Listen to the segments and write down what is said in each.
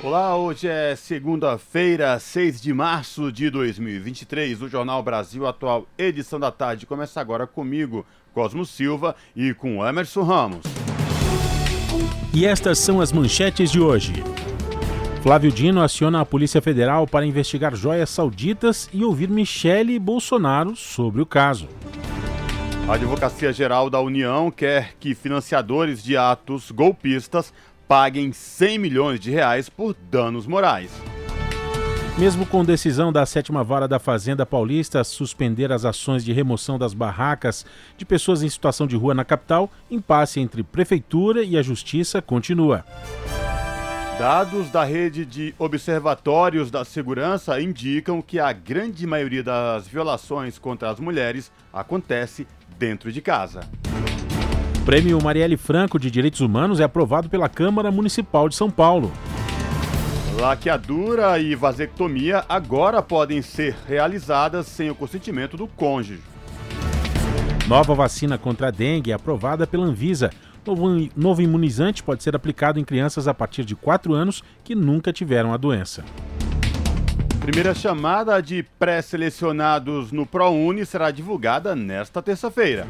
Olá, hoje é segunda-feira, 6 de março de 2023. O Jornal Brasil Atual, edição da tarde, começa agora comigo, Cosmo Silva, e com Emerson Ramos. E estas são as manchetes de hoje. Flávio Dino aciona a Polícia Federal para investigar joias sauditas e ouvir Michele Bolsonaro sobre o caso. A Advocacia Geral da União quer que financiadores de atos golpistas paguem 100 milhões de reais por danos morais. Mesmo com decisão da sétima vara da Fazenda Paulista suspender as ações de remoção das barracas de pessoas em situação de rua na capital, impasse entre prefeitura e a justiça continua. Dados da rede de observatórios da segurança indicam que a grande maioria das violações contra as mulheres acontece dentro de casa. O prêmio Marielle Franco de Direitos Humanos é aprovado pela Câmara Municipal de São Paulo. Laqueadura e vasectomia agora podem ser realizadas sem o consentimento do cônjuge. Nova vacina contra a dengue é aprovada pela Anvisa. Novo, novo imunizante pode ser aplicado em crianças a partir de 4 anos que nunca tiveram a doença. Primeira chamada de pré-selecionados no ProUni será divulgada nesta terça-feira.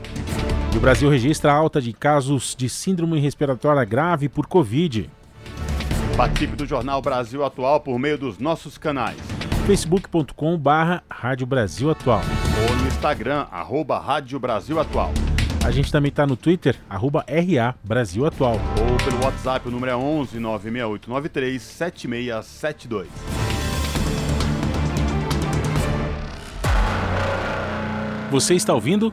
E o Brasil registra alta de casos de síndrome respiratória grave por Covid. Participe do Jornal Brasil Atual por meio dos nossos canais. facebook.com barra Rádio Brasil Atual. Ou no Instagram, arroba Rádio Brasil Atual. A gente também está no Twitter, arroba RA Brasil Atual. Ou pelo WhatsApp, o número é 11 96893 7672. Você está ouvindo?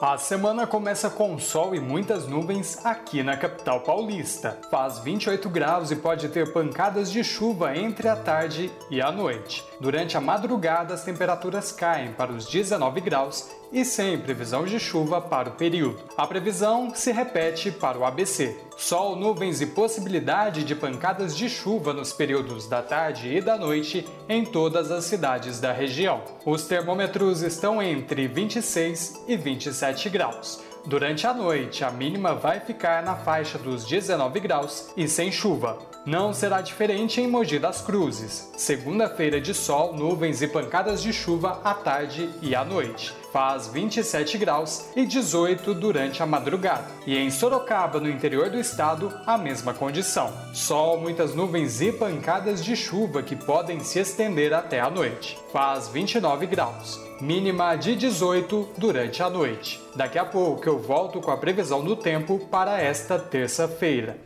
A semana começa com sol e muitas nuvens aqui na capital paulista. Faz 28 graus e pode ter pancadas de chuva entre a tarde e a noite. Durante a madrugada, as temperaturas caem para os 19 graus e sem previsão de chuva para o período. A previsão se repete para o ABC. Sol, nuvens e possibilidade de pancadas de chuva nos períodos da tarde e da noite em todas as cidades da região. Os termômetros estão entre 26 e 27 graus. Durante a noite, a mínima vai ficar na faixa dos 19 graus e sem chuva. Não será diferente em Mogi das Cruzes. Segunda-feira de sol, nuvens e pancadas de chuva à tarde e à noite. Faz 27 graus e 18 durante a madrugada. E em Sorocaba, no interior do estado, a mesma condição. Sol, muitas nuvens e pancadas de chuva que podem se estender até a noite. Faz 29 graus mínima de 18 durante a noite. Daqui a pouco eu volto com a previsão do tempo para esta terça-feira.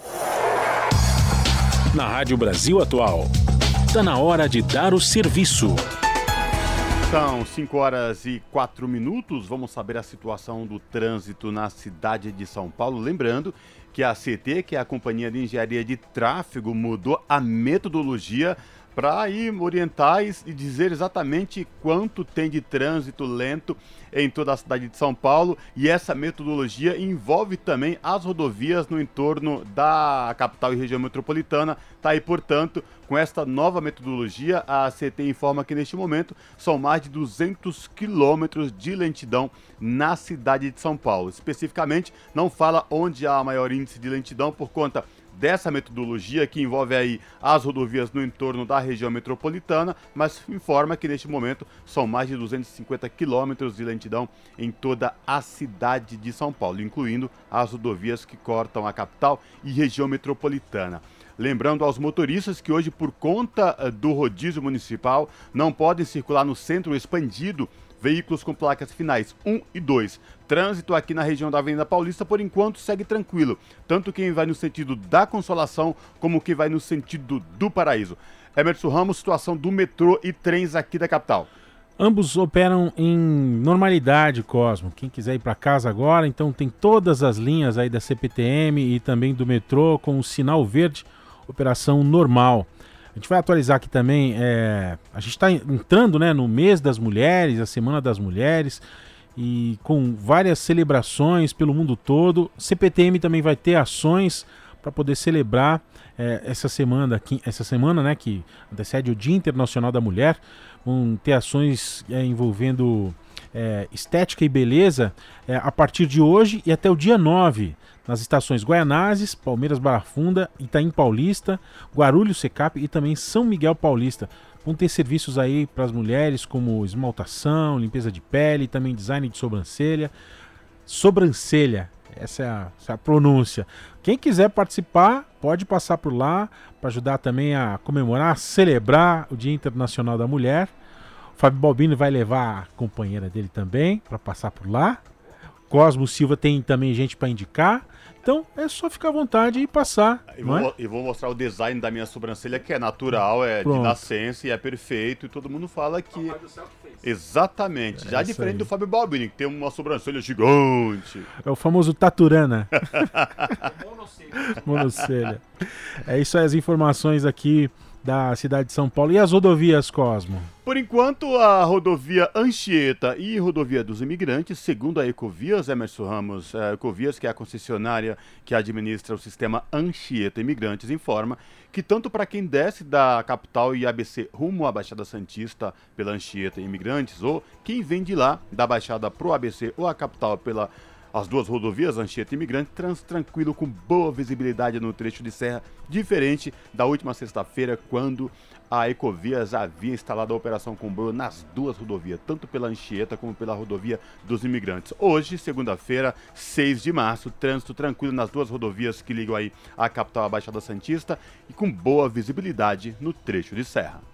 Na Rádio Brasil Atual, está na hora de dar o serviço. São 5 horas e 4 minutos. Vamos saber a situação do trânsito na cidade de São Paulo. Lembrando que a CT, que é a Companhia de Engenharia de Tráfego, mudou a metodologia para ir orientar e dizer exatamente quanto tem de trânsito lento em toda a cidade de São Paulo e essa metodologia envolve também as rodovias no entorno da capital e região metropolitana. Tá aí, portanto, com esta nova metodologia, a CT informa que neste momento são mais de 200 quilômetros de lentidão na cidade de São Paulo. Especificamente, não fala onde há maior índice de lentidão por conta dessa metodologia que envolve aí as rodovias no entorno da região metropolitana, mas informa que neste momento são mais de 250 quilômetros de lentidão em toda a cidade de São Paulo, incluindo as rodovias que cortam a capital e região metropolitana. Lembrando aos motoristas que hoje, por conta eh, do rodízio municipal, não podem circular no centro expandido veículos com placas finais 1 e 2. Trânsito aqui na região da Avenida Paulista, por enquanto, segue tranquilo. Tanto quem vai no sentido da Consolação, como quem vai no sentido do Paraíso. Emerson Ramos, situação do metrô e trens aqui da capital. Ambos operam em normalidade, Cosmo. Quem quiser ir para casa agora, então tem todas as linhas aí da CPTM e também do metrô com o sinal verde, operação normal. A gente vai atualizar aqui também. É, a gente está entrando né, no mês das mulheres, a Semana das Mulheres, e com várias celebrações pelo mundo todo. CPTM também vai ter ações para poder celebrar é, essa semana, essa semana, né, que antecede o Dia Internacional da Mulher vão ter ações é, envolvendo é, estética e beleza a partir de hoje e até o dia 9, nas estações Guaianazes, Palmeiras Barra Funda, Itaim Paulista, Guarulhos Secap e também São Miguel Paulista. Vão ter serviços aí para as mulheres como esmaltação, limpeza de pele, também design de sobrancelha. Sobrancelha, essa é a, essa é a pronúncia. Quem quiser participar, pode passar por lá para ajudar também a comemorar, celebrar o Dia Internacional da Mulher. O Fábio Balbino vai levar a companheira dele também para passar por lá. Cosmo Silva tem também gente para indicar. Então é só ficar à vontade e passar. E vou, é? e vou mostrar o design da minha sobrancelha, que é natural, é Pronto. de nascença e é perfeito. E todo mundo fala que. Exatamente. É Já diferente aí. do Fábio Balbini, que tem uma sobrancelha gigante. É o famoso Taturana. Monocelha. É isso aí, as informações aqui da cidade de São Paulo. E as rodovias, Cosmo? Por enquanto, a rodovia Anchieta e rodovia dos imigrantes, segundo a Ecovias, Emerson Ramos, a Ecovias, que é a concessionária que administra o sistema Anchieta Imigrantes, informa que tanto para quem desce da capital e ABC rumo à Baixada Santista pela Anchieta Imigrantes, ou quem vem de lá, da Baixada pro ABC ou a capital pela as duas rodovias Anchieta e Imigrante trans tranquilo com boa visibilidade no trecho de serra, diferente da última sexta-feira, quando a Ecovias havia instalado a operação comboio nas duas rodovias, tanto pela Anchieta como pela rodovia dos imigrantes. Hoje, segunda-feira, 6 de março, trânsito tranquilo nas duas rodovias que ligam aí a capital à Baixada Santista e com boa visibilidade no trecho de serra.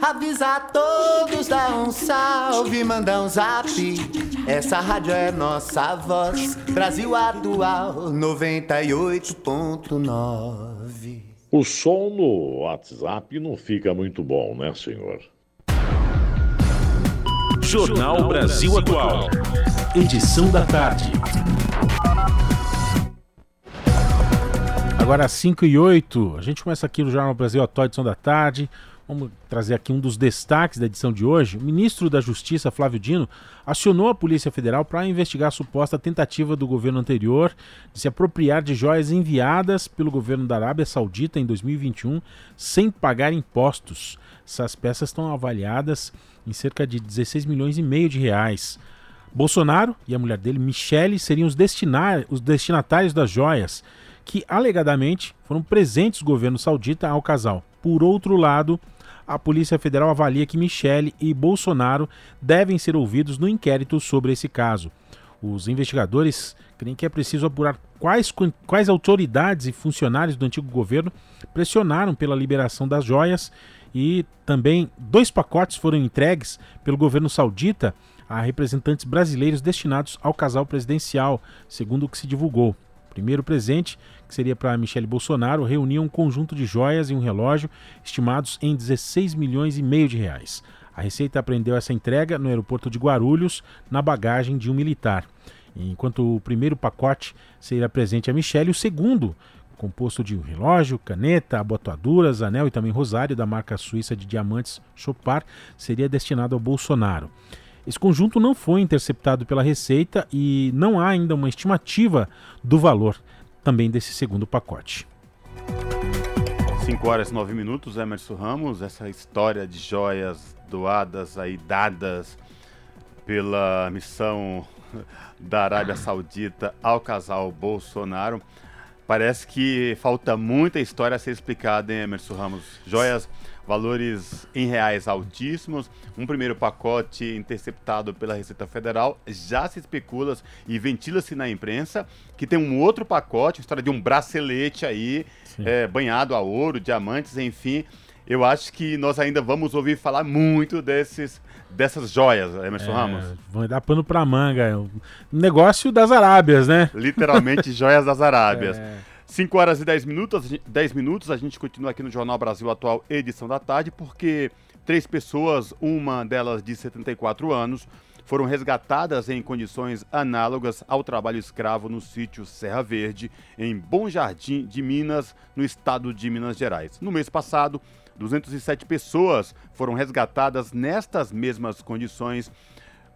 Avisa a todos, dá um salve, manda um zap. Essa rádio é nossa voz, Brasil Atual 98.9. O som no WhatsApp não fica muito bom, né, senhor? Jornal Brasil Atual. Edição da tarde. Agora 5 e 8. A gente começa aqui no Jornal Brasil Atual, edição da tarde. Vamos trazer aqui um dos destaques da edição de hoje. O ministro da Justiça, Flávio Dino, acionou a Polícia Federal para investigar a suposta tentativa do governo anterior de se apropriar de joias enviadas pelo governo da Arábia Saudita em 2021 sem pagar impostos. Essas peças estão avaliadas em cerca de 16 milhões e meio de reais. Bolsonaro e a mulher dele, Michele, seriam os, os destinatários das joias que alegadamente foram presentes do governo saudita ao casal. Por outro lado, a Polícia Federal avalia que Michele e Bolsonaro devem ser ouvidos no inquérito sobre esse caso. Os investigadores creem que é preciso apurar quais, quais autoridades e funcionários do antigo governo pressionaram pela liberação das joias e também dois pacotes foram entregues pelo governo saudita a representantes brasileiros destinados ao casal presidencial, segundo o que se divulgou. Primeiro presente que seria para Michele Bolsonaro, reunia um conjunto de joias e um relógio estimados em 16 milhões e meio de reais. A Receita apreendeu essa entrega no aeroporto de Guarulhos, na bagagem de um militar. Enquanto o primeiro pacote seria presente a Michele, o segundo, composto de um relógio, caneta, abotoaduras, anel e também rosário da marca suíça de diamantes Chopard, seria destinado ao Bolsonaro. Esse conjunto não foi interceptado pela Receita e não há ainda uma estimativa do valor também desse segundo pacote. 5 horas e 9 minutos, Emerson Ramos, essa história de joias doadas aí, dadas pela missão da Arábia Saudita ao casal Bolsonaro. Parece que falta muita história a ser explicada, hein, Emerson Ramos? Joias, valores em reais altíssimos. Um primeiro pacote interceptado pela Receita Federal. Já se especula e ventila-se na imprensa que tem um outro pacote, história de um bracelete aí, é, banhado a ouro, diamantes, enfim. Eu acho que nós ainda vamos ouvir falar muito desses dessas joias, Emerson é, Ramos. Vão dar pano pra manga. É negócio das Arábias, né? Literalmente joias das Arábias. É. 5 horas e 10 minutos, 10 minutos, a gente continua aqui no Jornal Brasil Atual, edição da tarde, porque três pessoas, uma delas de 74 anos, foram resgatadas em condições análogas ao trabalho escravo no sítio Serra Verde, em Bom Jardim de Minas, no estado de Minas Gerais. No mês passado, 207 pessoas foram resgatadas nestas mesmas condições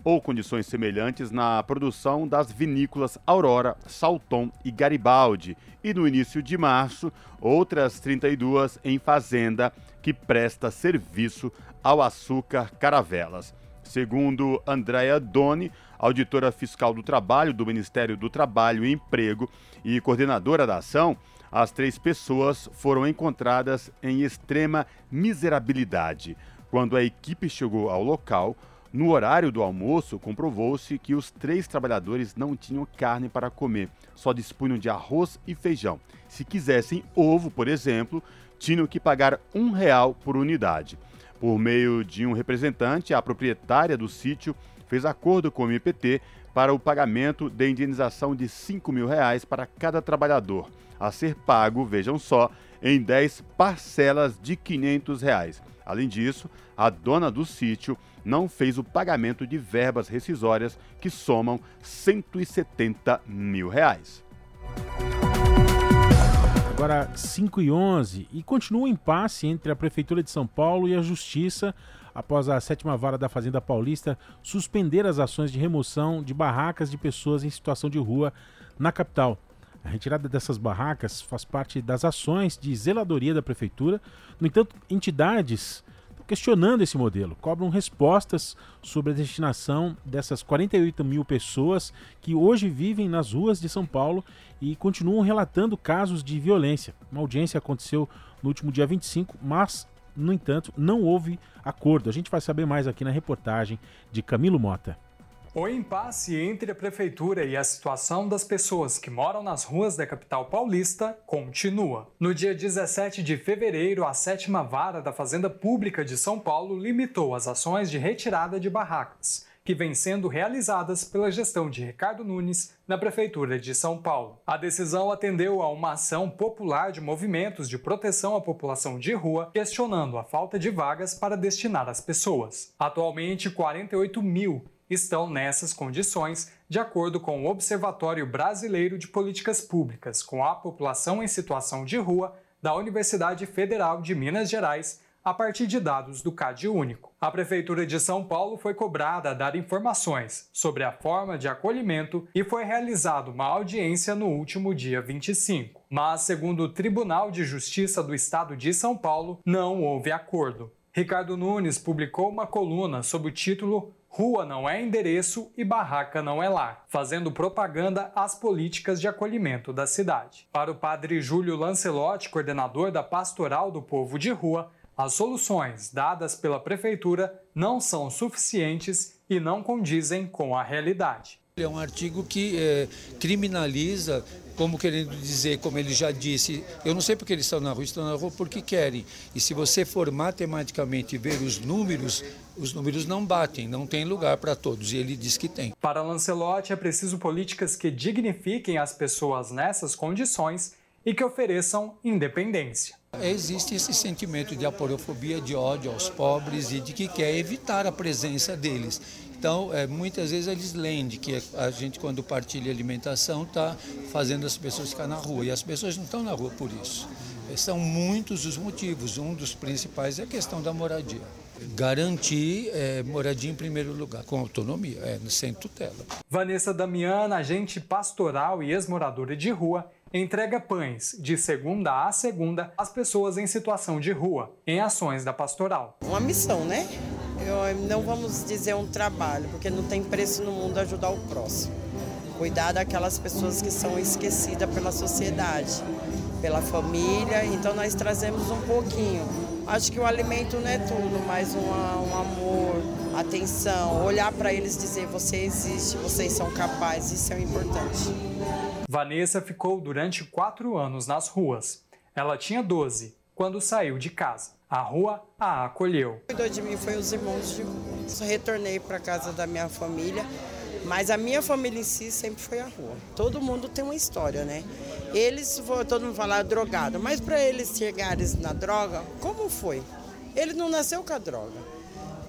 ou condições semelhantes na produção das vinícolas Aurora, Salton e Garibaldi, e no início de março, outras 32 em fazenda que presta serviço ao açúcar Caravelas. Segundo Andréa Doni, auditora fiscal do trabalho do Ministério do Trabalho e Emprego e coordenadora da ação, as três pessoas foram encontradas em extrema miserabilidade. Quando a equipe chegou ao local, no horário do almoço, comprovou-se que os três trabalhadores não tinham carne para comer, só dispunham de arroz e feijão. Se quisessem ovo, por exemplo, tinham que pagar um real por unidade. Por meio de um representante, a proprietária do sítio fez acordo com o IPT para o pagamento de indenização de 5 mil reais para cada trabalhador a ser pago, vejam só, em 10 parcelas de 500 reais. Além disso, a dona do sítio não fez o pagamento de verbas rescisórias que somam 170 mil reais. Agora 5 e 11 e continua o impasse entre a Prefeitura de São Paulo e a Justiça após a sétima vara da Fazenda Paulista suspender as ações de remoção de barracas de pessoas em situação de rua na capital. A retirada dessas barracas faz parte das ações de zeladoria da prefeitura. No entanto, entidades questionando esse modelo, cobram respostas sobre a destinação dessas 48 mil pessoas que hoje vivem nas ruas de São Paulo e continuam relatando casos de violência. Uma audiência aconteceu no último dia 25, mas, no entanto, não houve acordo. A gente vai saber mais aqui na reportagem de Camilo Mota. O impasse entre a prefeitura e a situação das pessoas que moram nas ruas da capital paulista continua. No dia 17 de fevereiro, a sétima vara da Fazenda Pública de São Paulo limitou as ações de retirada de barracas, que vêm sendo realizadas pela gestão de Ricardo Nunes na Prefeitura de São Paulo. A decisão atendeu a uma ação popular de movimentos de proteção à população de rua, questionando a falta de vagas para destinar as pessoas. Atualmente, 48 mil estão nessas condições, de acordo com o Observatório Brasileiro de Políticas Públicas com a População em Situação de Rua da Universidade Federal de Minas Gerais, a partir de dados do CAD Único. A Prefeitura de São Paulo foi cobrada a dar informações sobre a forma de acolhimento e foi realizada uma audiência no último dia 25. Mas, segundo o Tribunal de Justiça do Estado de São Paulo, não houve acordo. Ricardo Nunes publicou uma coluna sob o título Rua não é endereço e barraca não é lar, fazendo propaganda às políticas de acolhimento da cidade. Para o padre Júlio Lancelotti, coordenador da Pastoral do Povo de Rua, as soluções dadas pela prefeitura não são suficientes e não condizem com a realidade. É um artigo que é, criminaliza como querendo dizer, como ele já disse, eu não sei porque eles estão na rua, estão na rua porque querem. E se você for matematicamente ver os números, os números não batem, não tem lugar para todos, e ele diz que tem. Para Lancelotti, é preciso políticas que dignifiquem as pessoas nessas condições e que ofereçam independência. Existe esse sentimento de aporofobia, de ódio aos pobres e de que quer evitar a presença deles. Então, é, muitas vezes eles leem de que a gente, quando partilha alimentação, está fazendo as pessoas ficar na rua. E as pessoas não estão na rua por isso. É, são muitos os motivos. Um dos principais é a questão da moradia. Garantir é, moradia em primeiro lugar, com autonomia, é, sem tutela. Vanessa Damiana, agente pastoral e ex-moradora de rua, entrega pães de segunda a segunda às pessoas em situação de rua, em ações da pastoral. Uma missão, né? Eu, não vamos dizer um trabalho, porque não tem preço no mundo ajudar o próximo. cuidar daquelas pessoas que são esquecidas pela sociedade, pela família. Então nós trazemos um pouquinho. Acho que o alimento não é tudo, mas um amor, atenção, olhar para eles dizer você existe, vocês são capazes, isso é importante. Vanessa ficou durante quatro anos nas ruas. Ela tinha 12 quando saiu de casa. A rua a acolheu. Cuidou de mim foi os irmãos de rua. Retornei para casa da minha família, mas a minha família em si sempre foi a rua. Todo mundo tem uma história, né? Eles, todo mundo fala drogado, mas para eles chegarem na droga, como foi? Ele não nasceu com a droga.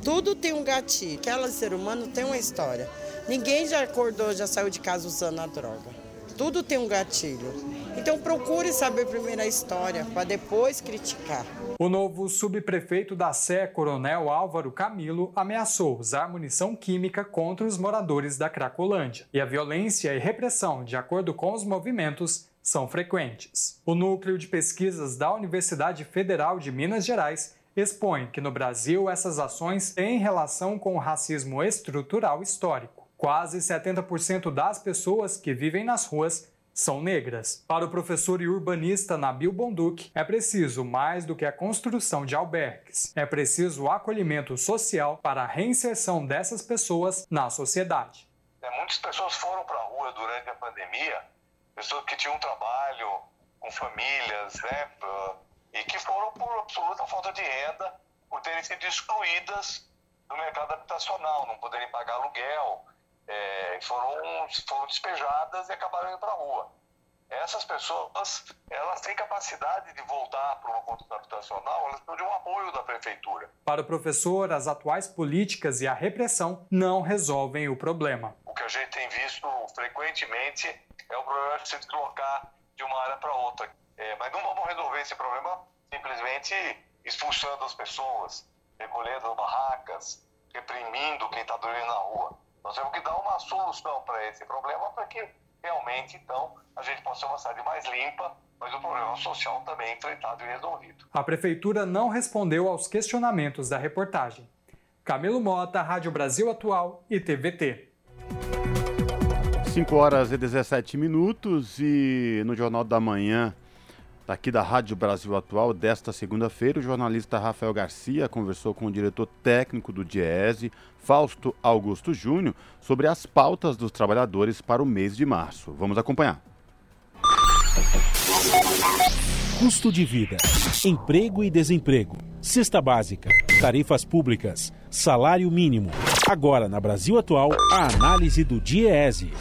Tudo tem um gatilho. Aquela ser humano tem uma história. Ninguém já acordou, já saiu de casa usando a droga. Tudo tem um gatilho. Então procure saber primeiro a história para depois criticar. O novo subprefeito da Sé, Coronel Álvaro Camilo, ameaçou usar munição química contra os moradores da Cracolândia. E a violência e repressão, de acordo com os movimentos, são frequentes. O núcleo de pesquisas da Universidade Federal de Minas Gerais expõe que no Brasil essas ações têm relação com o racismo estrutural histórico. Quase 70% das pessoas que vivem nas ruas são negras. Para o professor e urbanista Nabil Bonduc, é preciso mais do que a construção de albergues. É preciso acolhimento social para a reinserção dessas pessoas na sociedade. É, muitas pessoas foram para a rua durante a pandemia, pessoas que tinham trabalho, com famílias, né, e que foram por absoluta falta de renda, por terem sido excluídas do mercado habitacional, não poderem pagar aluguel, é, foram, foram despejadas e acabaram indo para a rua. Essas pessoas, elas têm capacidade de voltar para uma conduta habitacional, elas precisam de um apoio da prefeitura. Para o professor, as atuais políticas e a repressão não resolvem o problema. O que a gente tem visto frequentemente é o problema de se deslocar de uma área para outra. É, mas não vamos resolver esse problema simplesmente expulsando as pessoas, recolhendo barracas, reprimindo quem está dormindo na rua. Nós temos que dar uma solução para esse problema para que realmente, então, a gente possa ser uma cidade mais limpa, mas o problema social também enfrentado e resolvido. A Prefeitura não respondeu aos questionamentos da reportagem. Camilo Mota, Rádio Brasil Atual e TVT. 5 horas e 17 minutos e no Jornal da Manhã Daqui da Rádio Brasil Atual, desta segunda-feira, o jornalista Rafael Garcia conversou com o diretor técnico do Diese, Fausto Augusto Júnior, sobre as pautas dos trabalhadores para o mês de março. Vamos acompanhar. Custo de vida, emprego e desemprego, cesta básica, tarifas públicas, salário mínimo. Agora, na Brasil Atual, a análise do Diese.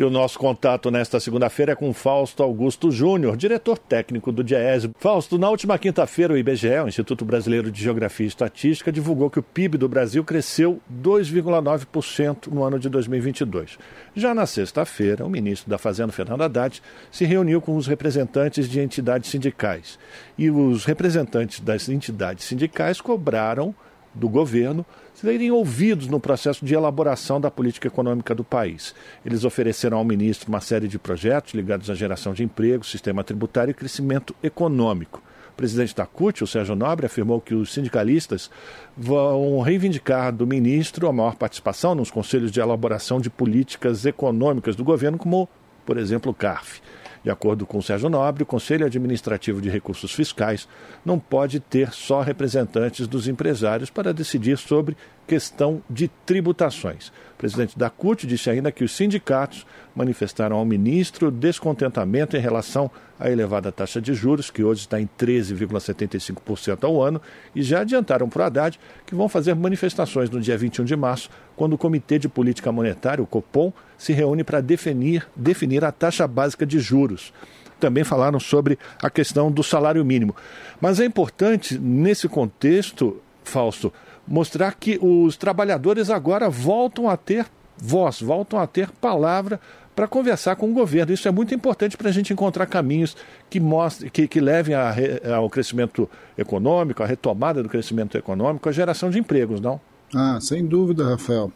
E o nosso contato nesta segunda-feira é com Fausto Augusto Júnior, diretor técnico do DIES. Fausto, na última quinta-feira, o IBGE, o Instituto Brasileiro de Geografia e Estatística, divulgou que o PIB do Brasil cresceu 2,9% no ano de 2022. Já na sexta-feira, o ministro da Fazenda, Fernando Haddad, se reuniu com os representantes de entidades sindicais. E os representantes das entidades sindicais cobraram do governo serem ouvidos no processo de elaboração da política econômica do país. Eles ofereceram ao ministro uma série de projetos ligados à geração de emprego, sistema tributário e crescimento econômico. O presidente da CUT, o Sérgio Nobre, afirmou que os sindicalistas vão reivindicar do ministro a maior participação nos conselhos de elaboração de políticas econômicas do governo, como, por exemplo, o CARF. De acordo com Sérgio Nobre, o Conselho Administrativo de Recursos Fiscais não pode ter só representantes dos empresários para decidir sobre questão de tributações. Presidente da CUT disse ainda que os sindicatos manifestaram ao ministro descontentamento em relação à elevada taxa de juros, que hoje está em 13,75% ao ano, e já adiantaram para o Haddad que vão fazer manifestações no dia 21 de março, quando o Comitê de Política Monetária, o COPOM, se reúne para definir, definir a taxa básica de juros também falaram sobre a questão do salário mínimo. Mas é importante, nesse contexto, Fausto, mostrar que os trabalhadores agora voltam a ter voz, voltam a ter palavra para conversar com o governo. Isso é muito importante para a gente encontrar caminhos que, mostrem, que, que levem a, ao crescimento econômico, à retomada do crescimento econômico, à geração de empregos, não? Ah, sem dúvida, Rafael.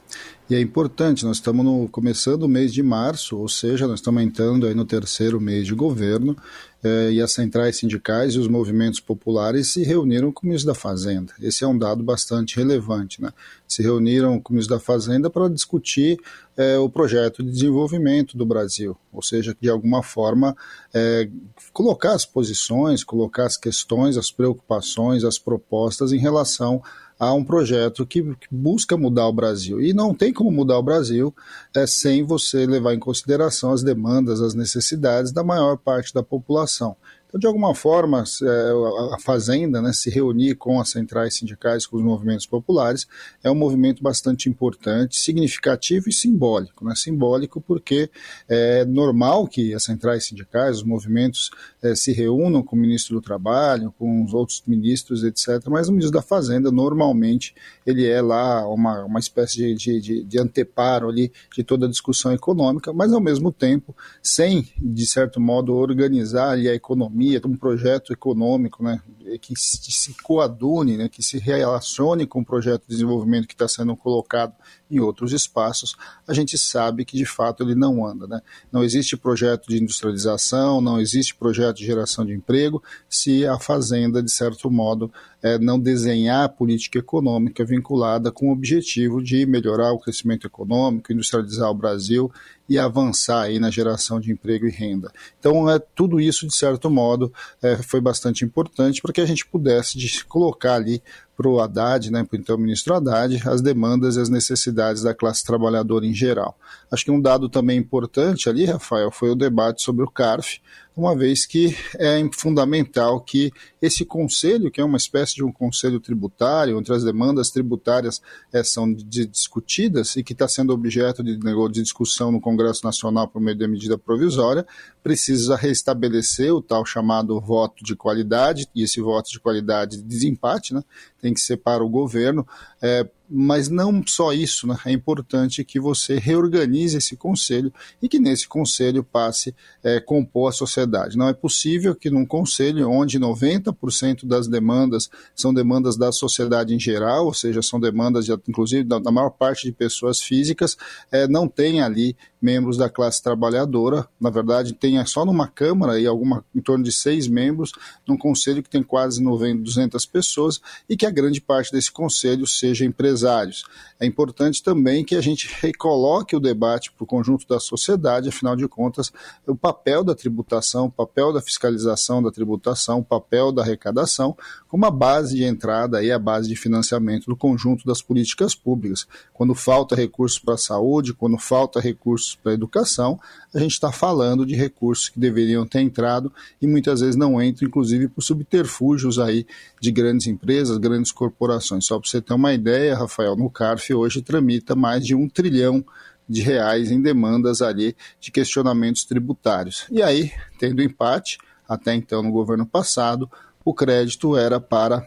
E é importante, nós estamos no, começando o mês de março, ou seja, nós estamos entrando aí no terceiro mês de governo, eh, e as centrais sindicais e os movimentos populares se reuniram com o ministro da Fazenda. Esse é um dado bastante relevante. Né? se reuniram com o ministro da Fazenda para discutir é, o projeto de desenvolvimento do Brasil, ou seja, de alguma forma é, colocar as posições, colocar as questões, as preocupações, as propostas em relação a um projeto que, que, busca mudar o Brasil. E não tem como mudar o Brasil é, sem você levar em consideração as demandas, as necessidades da maior parte da população. Então, de alguma forma, é, a Fazenda né, se reunir com as centrais sindicais, com os movimentos populares, é um movimento bastante importante, significativo e simbólico. Né? Simbólico porque é normal que as centrais sindicais, os movimentos é, se reúnam com o ministro do Trabalho, com os outros ministros, etc. Mas o ministro da Fazenda, normalmente, ele é lá uma, uma espécie de, de, de, anteparo ali de toda a discussão econômica, mas ao mesmo tempo, sem, de certo modo, organizar ali a economia economia, um projeto econômico né, que se coadune, né, que se relacione com o projeto de desenvolvimento que está sendo colocado em outros espaços, a gente sabe que de fato ele não anda. Né? Não existe projeto de industrialização, não existe projeto de geração de emprego se a fazenda, de certo modo, é, não desenhar política econômica vinculada com o objetivo de melhorar o crescimento econômico, industrializar o Brasil e avançar aí na geração de emprego e renda. Então, é, tudo isso, de certo modo, é, foi bastante importante para que a gente pudesse de, colocar ali para o Haddad, né, para o então ministro Haddad, as demandas e as necessidades da classe trabalhadora em geral. Acho que um dado também importante ali, Rafael, foi o debate sobre o CARF, uma vez que é fundamental que esse conselho, que é uma espécie de um conselho tributário, onde as demandas tributárias é, são de, discutidas e que está sendo objeto de, de discussão no Congresso Nacional por meio da medida provisória, precisa restabelecer o tal chamado voto de qualidade, e esse voto de qualidade de desempate, né, tem que ser para o governo, é, mas não só isso, né? é importante que você reorganize esse conselho e que nesse conselho passe é, compor a sociedade. Não é possível que num conselho onde 90% das demandas são demandas da sociedade em geral, ou seja, são demandas, de, inclusive, da, da, maior parte de pessoas físicas, é, não tenha ali membros da classe trabalhadora. Na verdade, tenha só numa Câmara e alguma, em torno de seis membros, num conselho que tem quase 90, 200 pessoas e que a grande parte desse conselho seja empresários. É importante também que a gente recoloque o debate para o conjunto da sociedade, afinal de contas, o papel da tributação, o papel da fiscalização da tributação, o papel da arrecadação, como a base de entrada e a base de financiamento do conjunto das políticas públicas. Quando falta recursos para a saúde, quando falta recursos para a educação, a gente está falando de recursos que deveriam ter entrado e muitas vezes não entram, inclusive por subterfúgios aí de grandes empresas, grandes corporações. Só para você ter uma ideia, Rafael, no hoje tramita mais de um trilhão de reais em demandas ali de questionamentos tributários. E aí, tendo empate, até então no governo passado, o crédito era para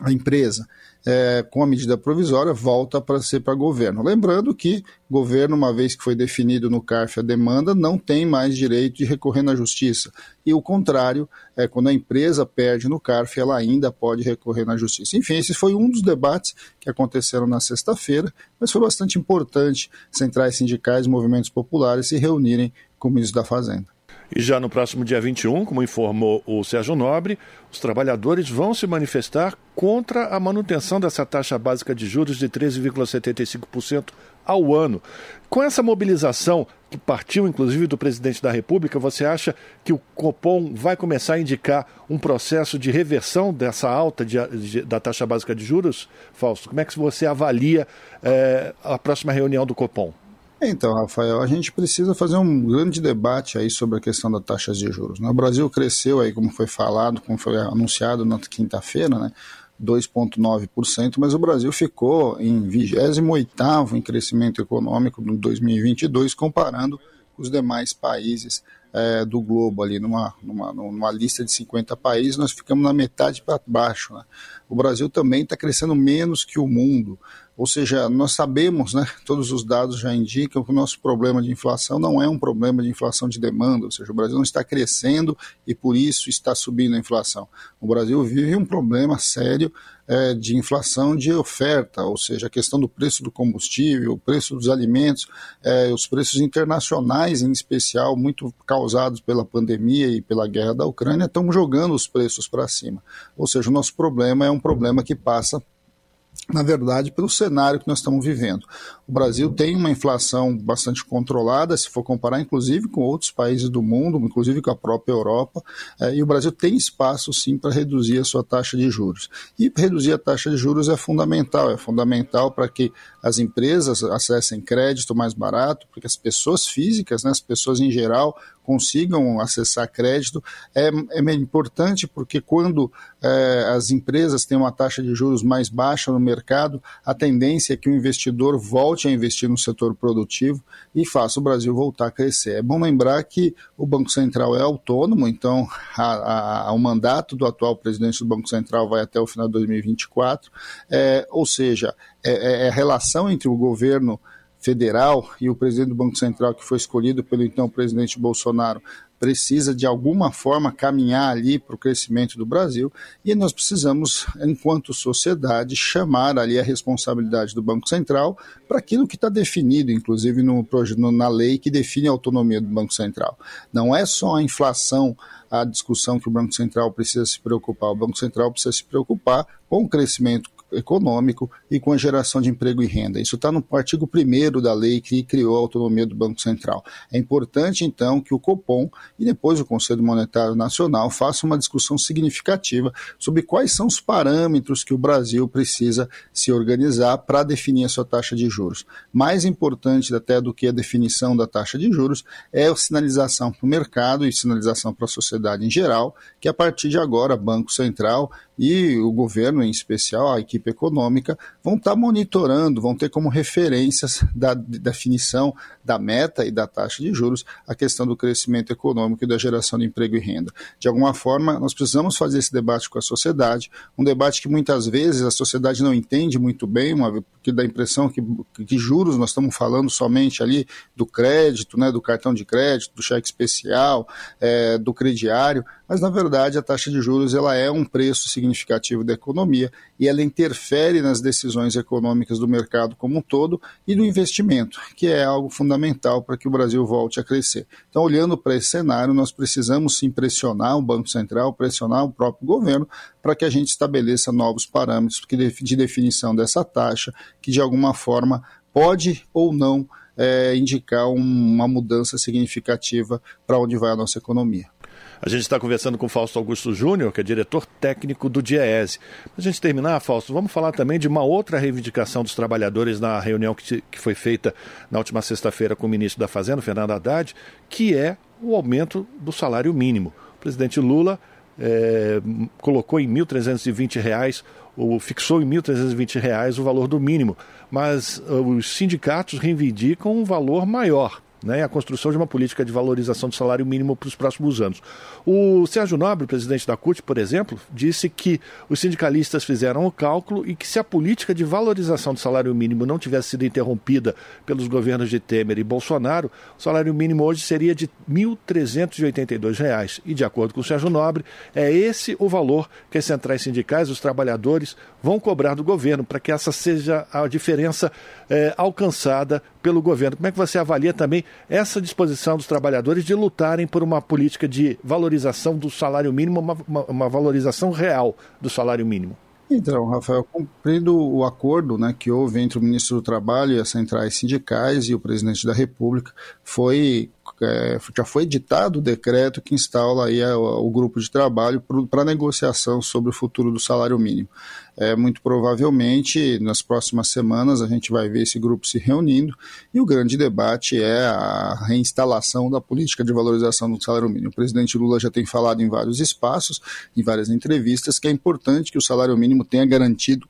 a empresa é, com a medida provisória, volta para ser para governo. Lembrando que governo, uma vez que foi definido no CARF a demanda, não tem mais direito de recorrer na justiça. E o contrário, é, quando a empresa perde no CARF, ela ainda pode recorrer na justiça. Enfim, esse foi um dos debates que aconteceram na sexta-feira, mas foi bastante importante centrais sindicais e movimentos populares se reunirem com o ministro da Fazenda. E já no próximo dia 21, como informou o Sérgio Nobre, os trabalhadores vão se manifestar contra a manutenção dessa taxa básica de juros de 13,75% ao ano. Com essa mobilização, que partiu inclusive do presidente da República, você acha que o Copom vai começar a indicar um processo de reversão dessa alta de, de, da taxa básica de juros? Fausto, como é que você avalia eh, a próxima reunião do Copom? Então, Rafael, a gente precisa fazer um grande debate aí sobre a questão das taxas de juros. Né? O Brasil cresceu aí, como foi falado, como foi anunciado na quinta-feira, né? 2,9%, mas o Brasil ficou em 28º em crescimento econômico no 2022, comparando com os demais países é, do globo ali, numa, numa, numa, lista de 50 países, nós ficamos na metade para baixo. Né? O Brasil também está crescendo menos que o mundo. Ou seja, nós sabemos, né, todos os dados já indicam que o nosso problema de inflação não é um problema de inflação de demanda, ou seja, o Brasil não está crescendo e por isso está subindo a inflação. O Brasil vive um problema sério é, de inflação de oferta, ou seja, a questão do preço do combustível, o preço dos alimentos, é, os preços internacionais em especial, muito causados pela pandemia e pela guerra da Ucrânia, estão jogando os preços para cima. Ou seja, o nosso problema é um problema que passa na verdade, pelo cenário que nós estamos vivendo. O Brasil tem uma inflação bastante controlada, se for comparar, inclusive, com outros países do mundo, inclusive com a própria Europa, é, e o Brasil tem espaço, sim, para reduzir a sua taxa de juros. E reduzir a taxa de juros é fundamental, é fundamental para que as empresas acessem crédito mais barato, porque as pessoas físicas, né, as pessoas em geral, consigam acessar crédito. É, é importante porque quando é, as empresas têm uma taxa de juros mais baixa no mercado, a tendência é que o investidor volte a investir no setor produtivo e faça o Brasil voltar a crescer. É bom lembrar que o Banco Central é autônomo, então a, a, o mandato do atual presidente do Banco Central vai até o final de 2024, é, ou seja, é, é, é a relação entre o governo federal e o presidente do Banco Central, que foi escolhido pelo então presidente Bolsonaro, precisa de alguma forma caminhar ali para o crescimento do Brasil e nós precisamos, enquanto sociedade, chamar ali a responsabilidade do Banco Central para aquilo que está definido, inclusive no, na lei que define a autonomia do Banco Central. Não é só a inflação a discussão que o Banco Central precisa se preocupar. O Banco Central precisa se preocupar com o crescimento econômico e com a geração de emprego e renda. Isso está no artigo 1 da lei que criou a autonomia do Banco Central. É importante, então, que o Copom e depois o Conselho Monetário Nacional façam uma discussão significativa sobre quais são os parâmetros que o Brasil precisa se organizar para definir a sua taxa de juros. Mais importante até do que a definição da taxa de juros é a sinalização para o mercado e sinalização para a sociedade em geral, que a partir de agora, Banco Central e o governo, em especial a equipe econômica, vão estar monitorando, vão ter como referências da definição da meta e da taxa de juros a questão do crescimento econômico e da geração de emprego e renda. De alguma forma, nós precisamos fazer esse debate com a sociedade, um debate que muitas vezes a sociedade não entende muito bem, uma, que dá a impressão que, que juros nós estamos falando somente ali do crédito, né, do cartão de crédito, do cheque especial, é, do crediário, mas na verdade a taxa de juros ela é um preço significativo da economia e ela interfere nas decisões econômicas do mercado como um todo e do investimento, que é algo fundamental para que o Brasil volte a crescer. Então, olhando para esse cenário, nós precisamos sim pressionar o Banco Central, pressionar o próprio governo para que a gente estabeleça novos parâmetros de definição dessa taxa, que de alguma forma pode ou não é, indicar uma mudança significativa para onde vai a nossa economia. A gente está conversando com Fausto Augusto Júnior, que é diretor técnico do DIEESE. Para a gente terminar, Fausto, vamos falar também de uma outra reivindicação dos trabalhadores na reunião que, que foi feita na última sexta-feira com o ministro da Fazenda, Fernando Haddad, que é o aumento do salário mínimo. O presidente Lula é, colocou em R$ 1.320, ou fixou em R$ 1.320 o valor do mínimo, mas uh, os sindicatos reivindicam um valor maior né, a construção de uma política de valorização do salário mínimo para os próximos anos. O Sérgio Nobre, presidente da CUT, por exemplo, disse que os sindicalistas fizeram o cálculo e que se a política de valorização do salário mínimo não tivesse sido interrompida pelos governos de Temer e Bolsonaro, o salário mínimo hoje seria de R$ 1.382. E, de acordo com o Sérgio Nobre, é esse o valor que as centrais sindicais, os trabalhadores, vão cobrar do governo, para que essa seja a diferença é, alcançada pelo governo. Como é que você avalia também essa disposição dos trabalhadores de lutarem por uma política de valorização do salário mínimo, uma, uma, uma valorização real do salário mínimo? Então, Rafael, cumprindo o acordo né, que houve entre o ministro do Trabalho e as centrais sindicais e o presidente da República, foi já foi editado o decreto que instala aí o grupo de trabalho para negociação sobre o futuro do salário mínimo. É, muito provavelmente, nas próximas semanas, a gente vai ver esse grupo se reunindo e o grande debate é a reinstalação da política de valorização do salário mínimo. O presidente Lula já tem falado em vários espaços, em várias entrevistas, que é importante que o salário mínimo tenha garantido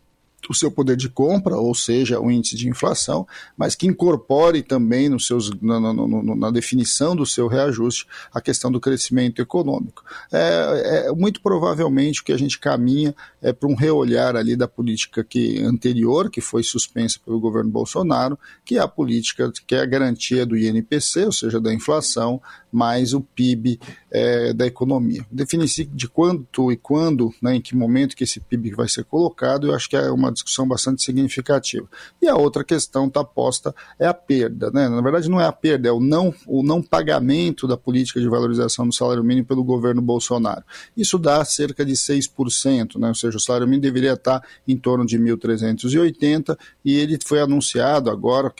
o seu poder de compra, ou seja, o índice de inflação, mas que incorpore também nos seus, na, na, na definição do seu reajuste a questão do crescimento econômico. É, é, muito provavelmente o que a gente caminha é para um reolhar ali da política que anterior, que foi suspensa pelo governo Bolsonaro, que é a política que é a garantia do INPC, ou seja, da inflação, mais o PIB é, da economia. Definir de quanto e quando, né, em que momento que esse PIB vai ser colocado, eu acho que é uma discussão bastante significativa. E a outra questão está posta é a perda. Né? Na verdade, não é a perda, é o não, o não pagamento da política de valorização do salário mínimo pelo governo Bolsonaro. Isso dá cerca de 6%, né? ou seja, o salário mínimo deveria estar em torno de 1.380 e ele foi anunciado agora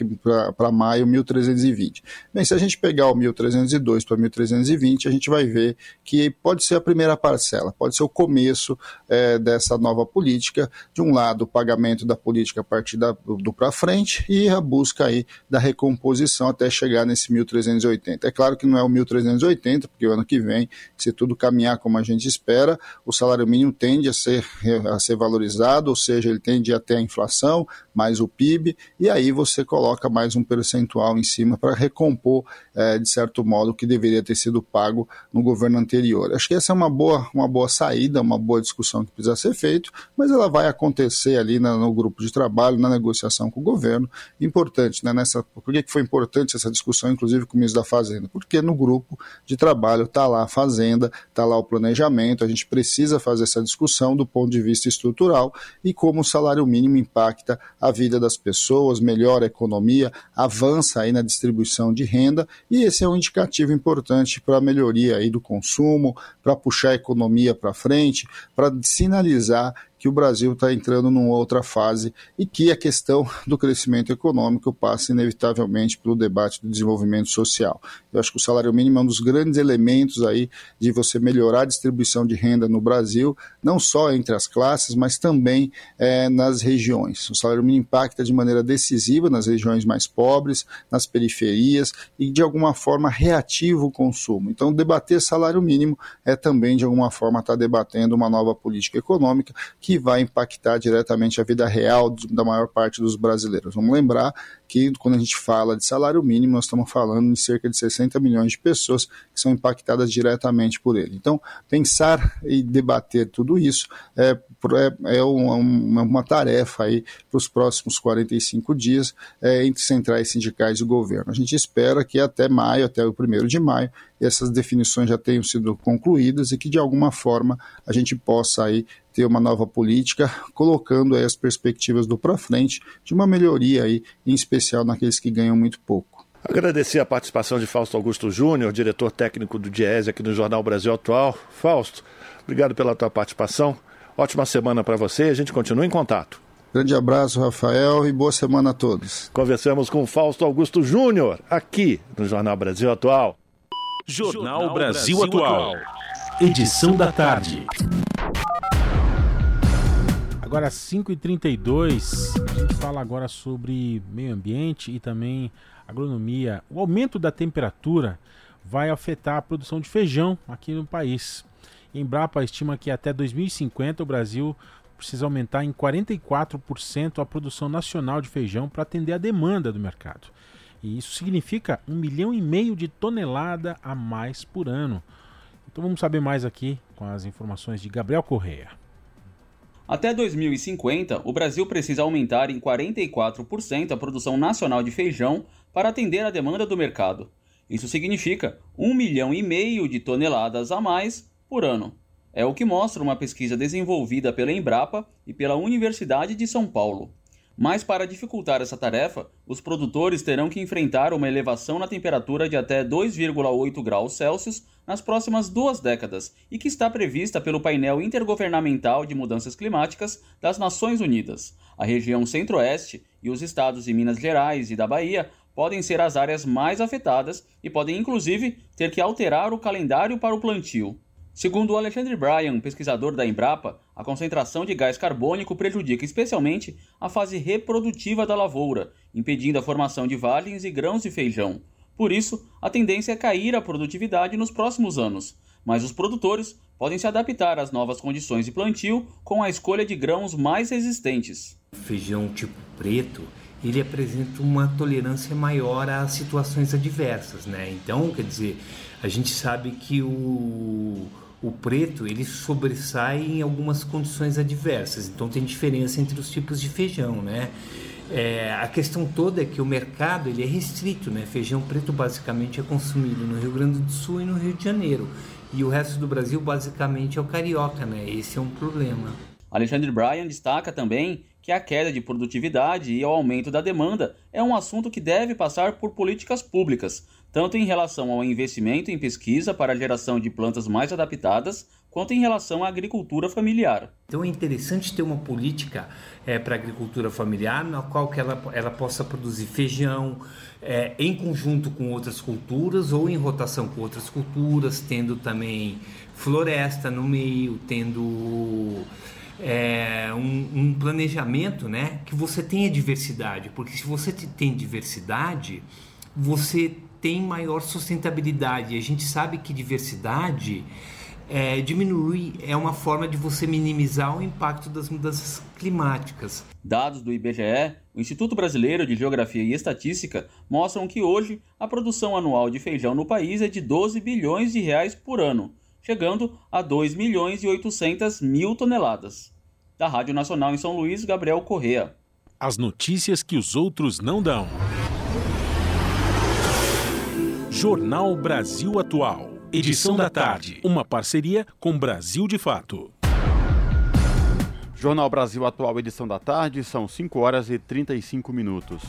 para maio 1.320. Bem, se a gente pegar o 1.302 para 1.320, a gente vai ver que pode ser a primeira parcela, pode ser o começo é, dessa nova política. De um lado, o pagamento da política a partir da, do para frente e a busca aí da recomposição até chegar nesse 1.380. É claro que não é o 1.380, porque o ano que vem, se tudo caminhar como a gente espera, o salário mínimo tende a ser, a ser valorizado, ou seja, ele tende até a inflação, mais o PIB, e aí você coloca mais um percentual em cima para recompor, é, de certo modo, o que deveria ter sido pago no governo anterior. Acho que essa é uma boa, uma boa saída, uma boa discussão que precisa ser feita, mas ela vai acontecer ali na, no grupo de trabalho, na negociação com o governo. Importante, né? Nessa, por que foi importante essa discussão, inclusive com o ministro da Fazenda? Porque no grupo de trabalho está lá a Fazenda, está lá o planejamento, a gente precisa fazer essa discussão do ponto de vista estrutural e como o salário mínimo impacta a vida das pessoas, melhora a economia, avança aí na distribuição de renda e esse é um indicativo importante para a melhoria aí do consumo, para puxar a economia para frente, para sinalizar que o Brasil está entrando numa outra fase e que a questão do crescimento econômico passa inevitavelmente pelo debate do desenvolvimento social. Eu acho que o salário mínimo é um dos grandes elementos aí de você melhorar a distribuição de renda no Brasil, não só entre as classes, mas também é, nas regiões. O salário mínimo impacta de maneira decisiva nas regiões mais pobres, nas periferias e de alguma forma reativa o consumo. Então, debater salário mínimo é também de alguma forma estar tá debatendo uma nova política econômica que que vai impactar diretamente a vida real da maior parte dos brasileiros. Vamos lembrar que quando a gente fala de salário mínimo, nós estamos falando em cerca de 60 milhões de pessoas que são impactadas diretamente por ele. Então, pensar e debater tudo isso é, é, é uma, uma, tarefa aí para os próximos 45 dias é, entre centrais sindicais e governo. A gente espera que até maio, até o primeiro de maio, essas definições já tenham sido concluídas e que de alguma forma a gente possa aí ter uma nova política, colocando as perspectivas do para frente de uma melhoria aí, em especial naqueles que ganham muito pouco. Agradecer a participação de Fausto Augusto Júnior, diretor técnico do Diese aqui no Jornal Brasil Atual. Fausto, obrigado pela tua participação. Ótima semana para você e a gente continua em contato. Grande abraço, Rafael, e boa semana a todos. Conversamos com Fausto Augusto Júnior, aqui no Jornal Brasil Atual. Jornal Brasil Atual. Edição da tarde. Agora 5h32, a gente fala agora sobre meio ambiente e também agronomia. O aumento da temperatura vai afetar a produção de feijão aqui no país. Embrapa estima que até 2050 o Brasil precisa aumentar em 44% a produção nacional de feijão para atender a demanda do mercado. E isso significa um milhão e meio de tonelada a mais por ano. Então vamos saber mais aqui com as informações de Gabriel Correia. Até 2050, o Brasil precisa aumentar em 44% a produção nacional de feijão para atender a demanda do mercado. Isso significa 1 milhão e meio de toneladas a mais por ano. É o que mostra uma pesquisa desenvolvida pela Embrapa e pela Universidade de São Paulo. Mas para dificultar essa tarefa, os produtores terão que enfrentar uma elevação na temperatura de até 2,8 graus Celsius nas próximas duas décadas e que está prevista pelo painel intergovernamental de mudanças climáticas das Nações Unidas. A região Centro-Oeste e os estados de Minas Gerais e da Bahia podem ser as áreas mais afetadas e podem inclusive ter que alterar o calendário para o plantio. Segundo Alexandre Bryan, pesquisador da Embrapa, a concentração de gás carbônico prejudica especialmente a fase reprodutiva da lavoura, impedindo a formação de vagens e grãos de feijão. Por isso, a tendência é cair a produtividade nos próximos anos, mas os produtores podem se adaptar às novas condições de plantio com a escolha de grãos mais resistentes. Feijão tipo preto, ele apresenta uma tolerância maior a situações adversas, né? Então, quer dizer, a gente sabe que o o preto ele sobressai em algumas condições adversas, então tem diferença entre os tipos de feijão, né? É, a questão toda é que o mercado ele é restrito, né? Feijão preto basicamente é consumido no Rio Grande do Sul e no Rio de Janeiro e o resto do Brasil basicamente é o carioca, né? Esse é um problema. Alexandre Bryan destaca também que a queda de produtividade e o aumento da demanda é um assunto que deve passar por políticas públicas, tanto em relação ao investimento em pesquisa para a geração de plantas mais adaptadas, quanto em relação à agricultura familiar. Então é interessante ter uma política é, para a agricultura familiar, na qual que ela, ela possa produzir feijão é, em conjunto com outras culturas ou em rotação com outras culturas, tendo também floresta no meio, tendo é, um, um, planejamento, né, que você tenha diversidade, porque se você tem diversidade, você tem maior sustentabilidade. E a gente sabe que diversidade é, diminui, é uma forma de você minimizar o impacto das mudanças climáticas. Dados do IBGE, o Instituto Brasileiro de Geografia e Estatística, mostram que hoje a produção anual de feijão no país é de 12 bilhões de reais por ano, chegando a 2 milhões e 800 mil toneladas. Da Rádio Nacional em São Luís, Gabriel Correa. As notícias que os outros não dão. Jornal Brasil Atual. Edição da tarde. Uma parceria com Brasil de Fato. Jornal Brasil Atual, edição da tarde, são 5 horas e 35 minutos.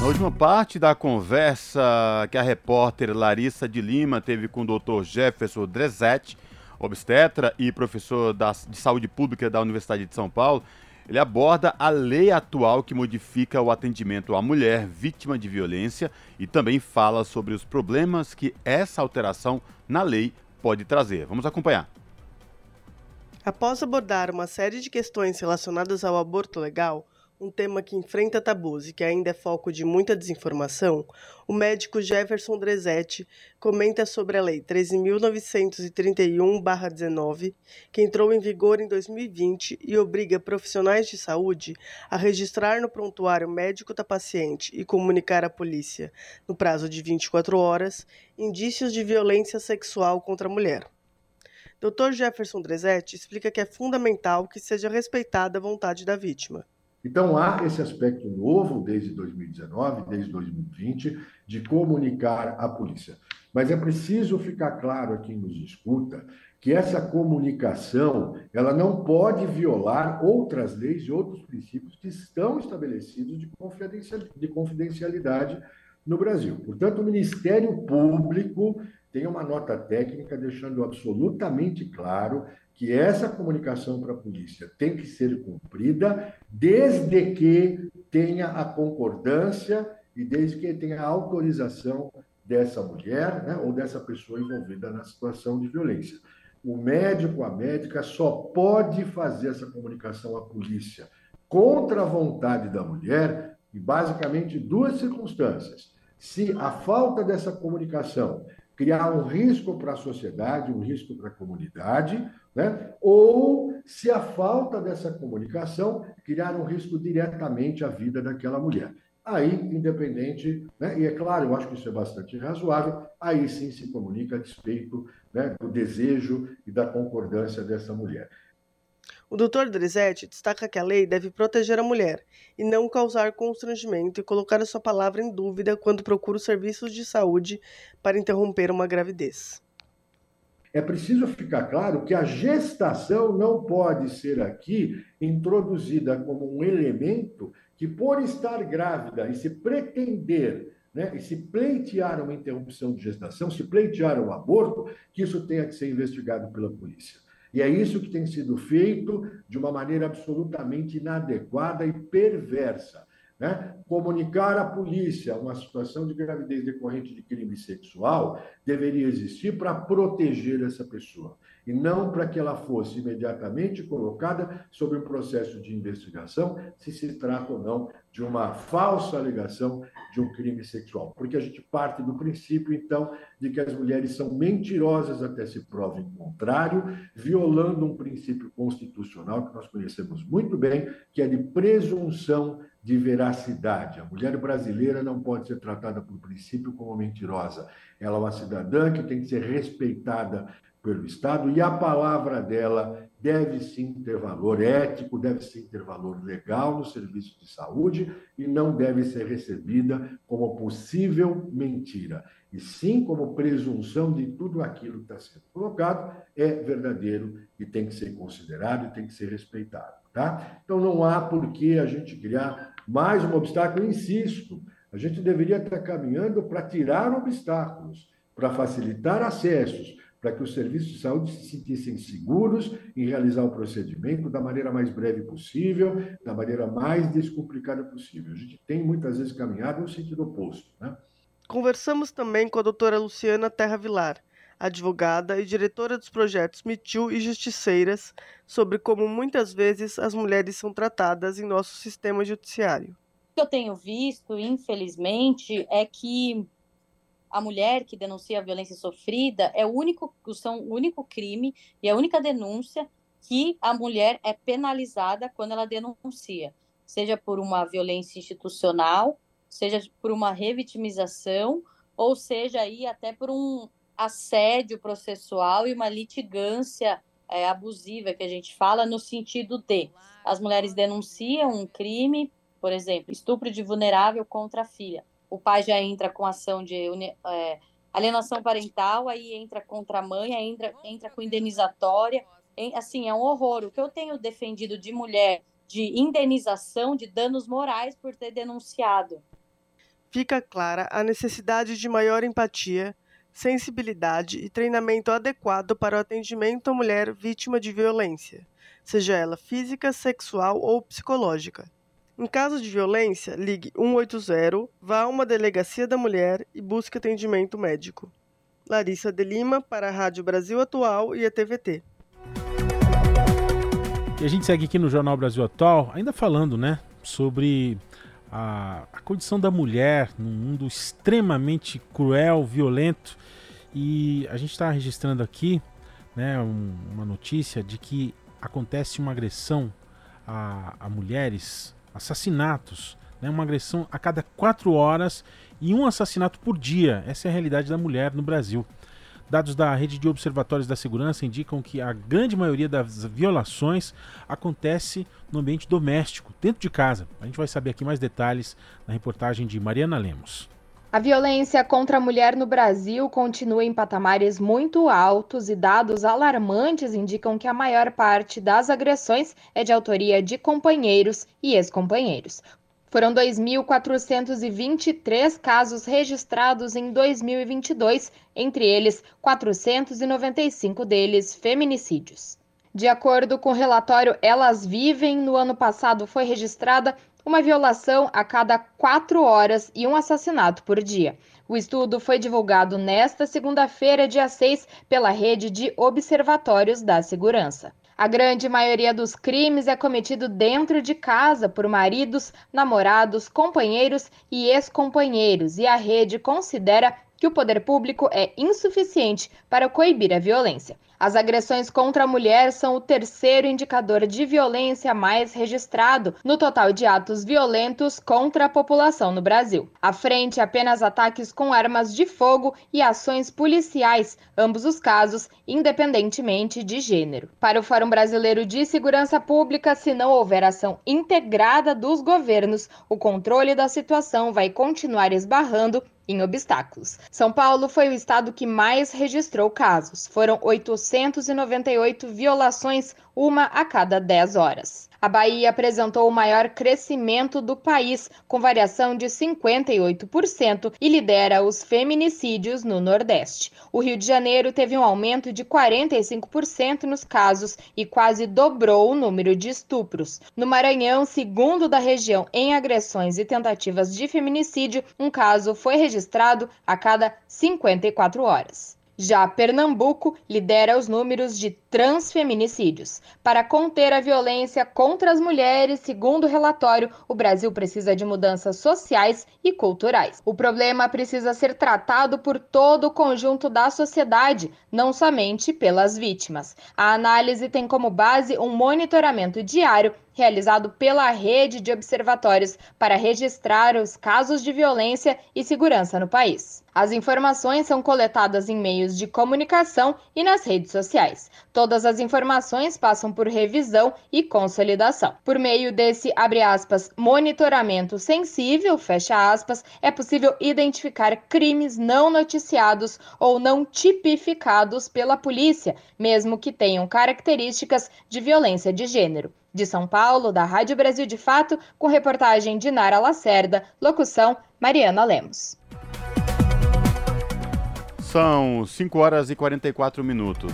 Na última parte da conversa que a repórter Larissa de Lima teve com o Dr. Jefferson Drezetti, obstetra e professor de saúde pública da Universidade de São Paulo, ele aborda a lei atual que modifica o atendimento à mulher vítima de violência e também fala sobre os problemas que essa alteração na lei pode trazer. Vamos acompanhar. Após abordar uma série de questões relacionadas ao aborto legal, um tema que enfrenta tabus e que ainda é foco de muita desinformação, o médico Jefferson Drezetti comenta sobre a Lei 13.931-19, que entrou em vigor em 2020 e obriga profissionais de saúde a registrar no prontuário médico da paciente e comunicar à polícia, no prazo de 24 horas, indícios de violência sexual contra a mulher. Dr. Jefferson Drezetti explica que é fundamental que seja respeitada a vontade da vítima. Então, há esse aspecto novo desde 2019, desde 2020, de comunicar à polícia. Mas é preciso ficar claro a quem nos escuta que essa comunicação ela não pode violar outras leis e outros princípios que estão estabelecidos de confidencialidade no Brasil. Portanto, o Ministério Público tem uma nota técnica deixando absolutamente claro que essa comunicação para a polícia tem que ser cumprida desde que tenha a concordância e desde que tenha a autorização dessa mulher né, ou dessa pessoa envolvida na situação de violência. O médico, a médica, só pode fazer essa comunicação à polícia contra a vontade da mulher em basicamente duas circunstâncias. Se a falta dessa comunicação criar um risco para a sociedade, um risco para a comunidade, né? ou se a falta dessa comunicação criar um risco diretamente à vida daquela mulher. Aí, independente, né? e é claro, eu acho que isso é bastante razoável, aí sim se comunica a despeito né, do desejo e da concordância dessa mulher. O Dr. Drezetti destaca que a lei deve proteger a mulher e não causar constrangimento e colocar a sua palavra em dúvida quando procura os serviços de saúde para interromper uma gravidez. É preciso ficar claro que a gestação não pode ser aqui introduzida como um elemento que, por estar grávida e se pretender né, e se pleitear uma interrupção de gestação, se pleitear um aborto, que isso tenha que ser investigado pela polícia. E é isso que tem sido feito de uma maneira absolutamente inadequada e perversa. Né? Comunicar à polícia uma situação de gravidez decorrente de crime sexual deveria existir para proteger essa pessoa e não para que ela fosse imediatamente colocada sob um processo de investigação se se trata ou não de uma falsa alegação de um crime sexual. Porque a gente parte do princípio, então, de que as mulheres são mentirosas até se prove o contrário, violando um princípio constitucional que nós conhecemos muito bem, que é de presunção de veracidade. A mulher brasileira não pode ser tratada por princípio como mentirosa. Ela é uma cidadã que tem que ser respeitada pelo Estado e a palavra dela deve sim ter valor ético, deve sim ter valor legal no serviço de saúde e não deve ser recebida como possível mentira. e sim como presunção de tudo aquilo que está sendo colocado é verdadeiro e tem que ser considerado e tem que ser respeitado. Tá? Então não há por que a gente criar mais um obstáculo, insisto, a gente deveria estar caminhando para tirar obstáculos, para facilitar acessos, para que os serviços de saúde se sentissem seguros em realizar o procedimento da maneira mais breve possível, da maneira mais descomplicada possível. A gente tem muitas vezes caminhado no sentido oposto. Né? Conversamos também com a doutora Luciana Terra Vilar, advogada e diretora dos projetos Mitiu e Justiceiras, sobre como muitas vezes as mulheres são tratadas em nosso sistema judiciário. O que eu tenho visto, infelizmente, é que a mulher que denuncia a violência sofrida é o único, são o único crime e a única denúncia que a mulher é penalizada quando ela denuncia, seja por uma violência institucional, seja por uma revitimização, ou seja aí até por um assédio processual e uma litigância é, abusiva que a gente fala no sentido de as mulheres denunciam um crime, por exemplo, estupro de vulnerável contra a filha o pai já entra com ação de é, alienação parental, aí entra contra a mãe, aí entra, entra com indenizatória. Assim, é um horror. O que eu tenho defendido de mulher de indenização de danos morais por ter denunciado. Fica clara a necessidade de maior empatia, sensibilidade e treinamento adequado para o atendimento à mulher vítima de violência, seja ela física, sexual ou psicológica. Em caso de violência, ligue 180, vá a uma delegacia da mulher e busque atendimento médico. Larissa de Lima para a Rádio Brasil Atual e a TVT. E a gente segue aqui no Jornal Brasil Atual, ainda falando, né, sobre a, a condição da mulher num mundo extremamente cruel, violento. E a gente está registrando aqui, né, um, uma notícia de que acontece uma agressão a, a mulheres assassinatos, né? uma agressão a cada quatro horas e um assassinato por dia. Essa é a realidade da mulher no Brasil. Dados da rede de observatórios da segurança indicam que a grande maioria das violações acontece no ambiente doméstico, dentro de casa. A gente vai saber aqui mais detalhes na reportagem de Mariana Lemos. A violência contra a mulher no Brasil continua em patamares muito altos e dados alarmantes indicam que a maior parte das agressões é de autoria de companheiros e ex-companheiros. Foram 2.423 casos registrados em 2022, entre eles 495 deles feminicídios. De acordo com o relatório Elas Vivem, no ano passado foi registrada uma violação a cada quatro horas e um assassinato por dia. O estudo foi divulgado nesta segunda-feira, dia 6, pela rede de observatórios da segurança. A grande maioria dos crimes é cometido dentro de casa por maridos, namorados, companheiros e ex-companheiros, e a rede considera que o poder público é insuficiente para coibir a violência. As agressões contra a mulher são o terceiro indicador de violência mais registrado no total de atos violentos contra a população no Brasil. À frente, apenas ataques com armas de fogo e ações policiais, ambos os casos independentemente de gênero. Para o Fórum Brasileiro de Segurança Pública, se não houver ação integrada dos governos, o controle da situação vai continuar esbarrando em obstáculos. São Paulo foi o estado que mais registrou casos. Foram 898 violações, uma a cada 10 horas. A Bahia apresentou o maior crescimento do país, com variação de 58%, e lidera os feminicídios no Nordeste. O Rio de Janeiro teve um aumento de 45% nos casos e quase dobrou o número de estupros. No Maranhão, segundo da região em agressões e tentativas de feminicídio, um caso foi registrado a cada 54 horas. Já Pernambuco lidera os números de transfeminicídios. Para conter a violência contra as mulheres, segundo o relatório, o Brasil precisa de mudanças sociais e culturais. O problema precisa ser tratado por todo o conjunto da sociedade, não somente pelas vítimas. A análise tem como base um monitoramento diário realizado pela rede de observatórios para registrar os casos de violência e segurança no país. As informações são coletadas em meios de comunicação e nas redes sociais. Todo Todas as informações passam por revisão e consolidação. Por meio desse, aspas, monitoramento sensível, aspas, é possível identificar crimes não noticiados ou não tipificados pela polícia, mesmo que tenham características de violência de gênero. De São Paulo, da Rádio Brasil de Fato, com reportagem de Nara Lacerda, locução Mariana Lemos. São 5 horas e 44 minutos.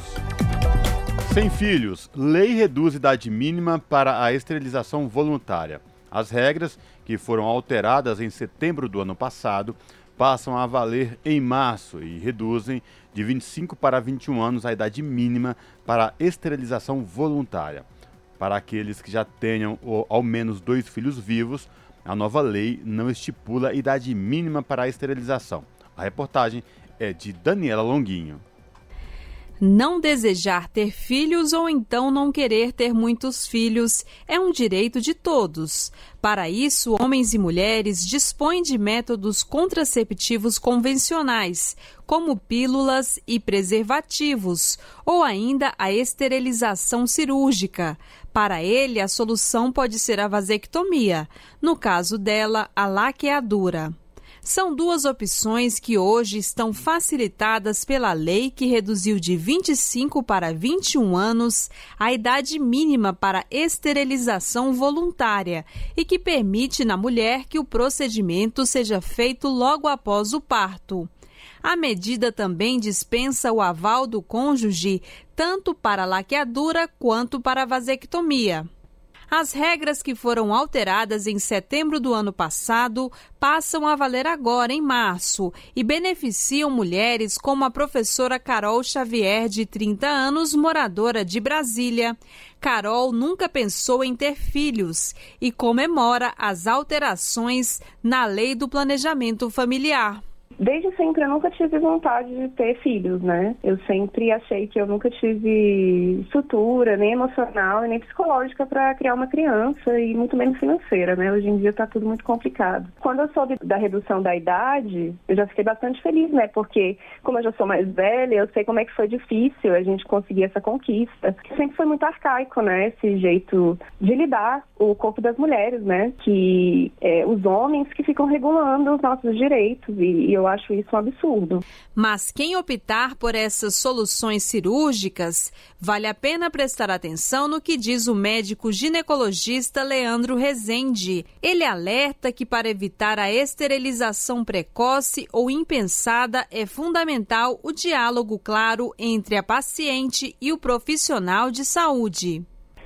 Sem filhos, lei reduz idade mínima para a esterilização voluntária. As regras, que foram alteradas em setembro do ano passado, passam a valer em março e reduzem de 25 para 21 anos a idade mínima para a esterilização voluntária. Para aqueles que já tenham ao menos dois filhos vivos, a nova lei não estipula idade mínima para a esterilização. A reportagem é de Daniela Longuinho não desejar ter filhos ou então não querer ter muitos filhos é um direito de todos. Para isso, homens e mulheres dispõem de métodos contraceptivos convencionais, como pílulas e preservativos, ou ainda a esterilização cirúrgica. Para ele, a solução pode ser a vasectomia, no caso dela, a laqueadura. São duas opções que hoje estão facilitadas pela lei que reduziu de 25 para 21 anos a idade mínima para esterilização voluntária e que permite na mulher que o procedimento seja feito logo após o parto. A medida também dispensa o aval do cônjuge tanto para laqueadura quanto para vasectomia. As regras que foram alteradas em setembro do ano passado passam a valer agora, em março, e beneficiam mulheres como a professora Carol Xavier, de 30 anos, moradora de Brasília. Carol nunca pensou em ter filhos e comemora as alterações na lei do planejamento familiar. Desde sempre eu nunca tive vontade de ter filhos, né? Eu sempre achei que eu nunca tive estrutura, nem emocional, nem psicológica para criar uma criança e muito menos financeira, né? Hoje em dia tá tudo muito complicado. Quando eu soube da redução da idade, eu já fiquei bastante feliz, né? Porque como eu já sou mais velha, eu sei como é que foi difícil a gente conseguir essa conquista. Sempre foi muito arcaico, né? Esse jeito de lidar o corpo das mulheres, né? Que é, os homens que ficam regulando os nossos direitos e, e acho isso um absurdo. Mas quem optar por essas soluções cirúrgicas, vale a pena prestar atenção no que diz o médico ginecologista Leandro Rezende. Ele alerta que para evitar a esterilização precoce ou impensada é fundamental o diálogo claro entre a paciente e o profissional de saúde.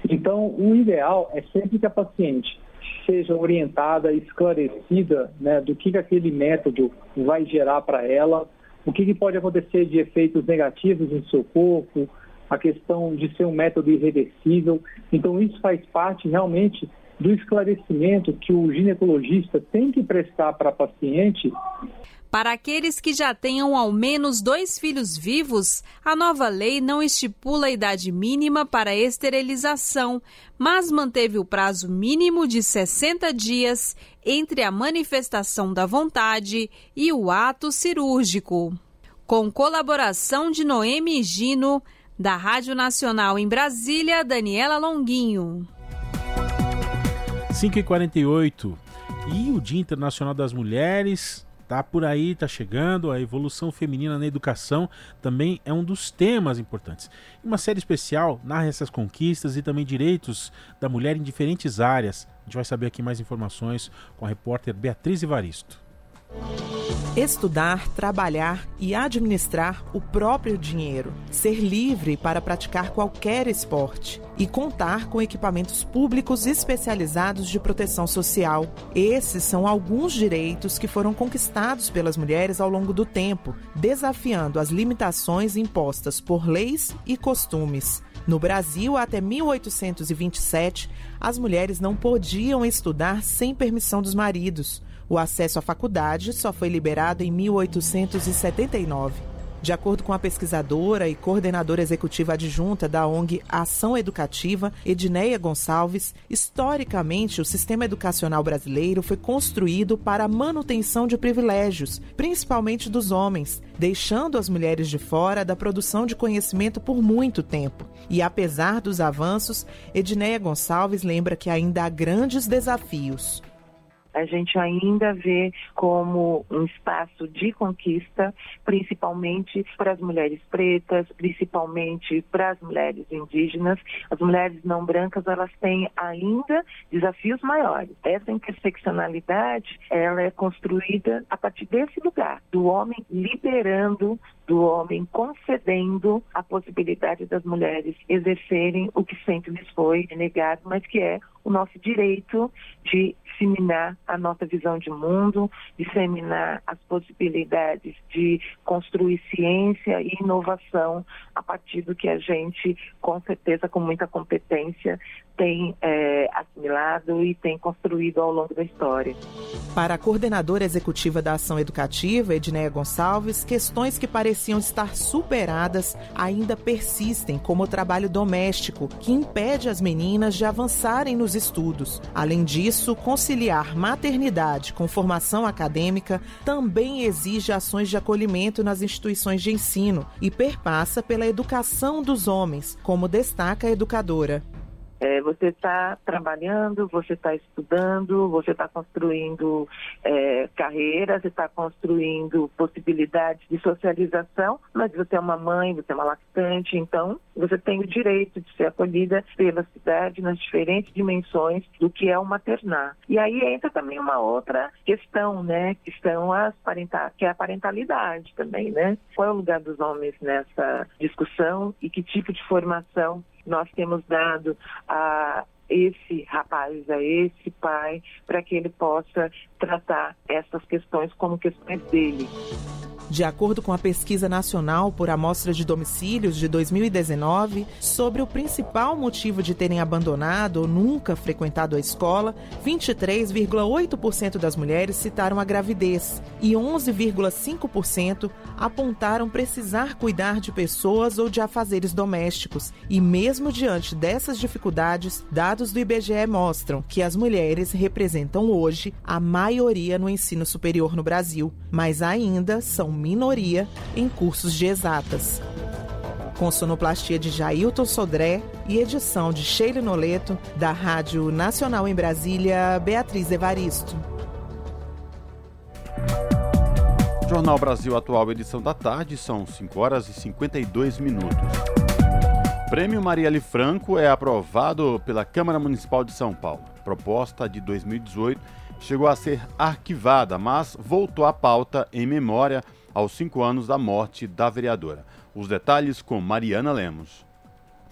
Então, o ideal é sempre que a paciente seja orientada, esclarecida né, do que, que aquele método vai gerar para ela, o que, que pode acontecer de efeitos negativos em seu corpo, a questão de ser um método irreversível. Então, isso faz parte realmente do esclarecimento que o ginecologista tem que prestar para a paciente para aqueles que já tenham ao menos dois filhos vivos, a nova lei não estipula a idade mínima para esterilização, mas manteve o prazo mínimo de 60 dias entre a manifestação da vontade e o ato cirúrgico. Com colaboração de Noemi Gino, da Rádio Nacional em Brasília, Daniela Longuinho. 5h48. E o Dia Internacional das Mulheres Tá por aí, tá chegando. A evolução feminina na educação também é um dos temas importantes. Uma série especial narra essas conquistas e também direitos da mulher em diferentes áreas. A gente vai saber aqui mais informações com a repórter Beatriz Evaristo. Estudar, trabalhar e administrar o próprio dinheiro, ser livre para praticar qualquer esporte e contar com equipamentos públicos especializados de proteção social. Esses são alguns direitos que foram conquistados pelas mulheres ao longo do tempo, desafiando as limitações impostas por leis e costumes. No Brasil, até 1827, as mulheres não podiam estudar sem permissão dos maridos. O acesso à faculdade só foi liberado em 1879. De acordo com a pesquisadora e coordenadora executiva adjunta da ONG Ação Educativa, Edneia Gonçalves, historicamente o sistema educacional brasileiro foi construído para a manutenção de privilégios, principalmente dos homens, deixando as mulheres de fora da produção de conhecimento por muito tempo. E apesar dos avanços, Edneia Gonçalves lembra que ainda há grandes desafios a gente ainda vê como um espaço de conquista, principalmente para as mulheres pretas, principalmente para as mulheres indígenas. As mulheres não brancas, elas têm ainda desafios maiores. Essa interseccionalidade, ela é construída a partir desse lugar, do homem liberando do homem concedendo a possibilidade das mulheres exercerem o que sempre lhes foi negado, mas que é o nosso direito de disseminar a nossa visão de mundo, disseminar as possibilidades de construir ciência e inovação a partir do que a gente, com certeza, com muita competência, tem é, assimilado e tem construído ao longo da história. Para a coordenadora executiva da Ação Educativa, Edneia Gonçalves, questões que pareciam estar superadas ainda persistem, como o trabalho doméstico, que impede as meninas de avançarem nos estudos. Além disso, conciliar maternidade com formação acadêmica também exige ações de acolhimento nas instituições de ensino e perpassa pela educação dos homens, como destaca a educadora. É, você está trabalhando, você está estudando, você está construindo é, carreira, você está construindo possibilidades de socialização, mas você é uma mãe, você é uma lactante, então você tem o direito de ser acolhida pela cidade nas diferentes dimensões do que é o maternar. E aí entra também uma outra questão, né, que são as parental, que é a parentalidade também, né? Qual é o lugar dos homens nessa discussão e que tipo de formação nós temos dado a esse rapaz, a esse pai, para que ele possa tratar essas questões como questões dele. De acordo com a pesquisa nacional por amostra de domicílios de 2019, sobre o principal motivo de terem abandonado ou nunca frequentado a escola, 23,8% das mulheres citaram a gravidez e 11,5% apontaram precisar cuidar de pessoas ou de afazeres domésticos. E mesmo diante dessas dificuldades, dados do IBGE mostram que as mulheres representam hoje a maioria no ensino superior no Brasil, mas ainda são minoria em cursos de exatas. Com sonoplastia de Jailton Sodré e edição de Sheila Noleto, da Rádio Nacional em Brasília, Beatriz Evaristo. Jornal Brasil Atual, edição da tarde, são 5 horas e 52 minutos. Prêmio Marielle Franco é aprovado pela Câmara Municipal de São Paulo. Proposta de 2018 chegou a ser arquivada, mas voltou à pauta em memória aos cinco anos da morte da vereadora. Os detalhes com Mariana Lemos.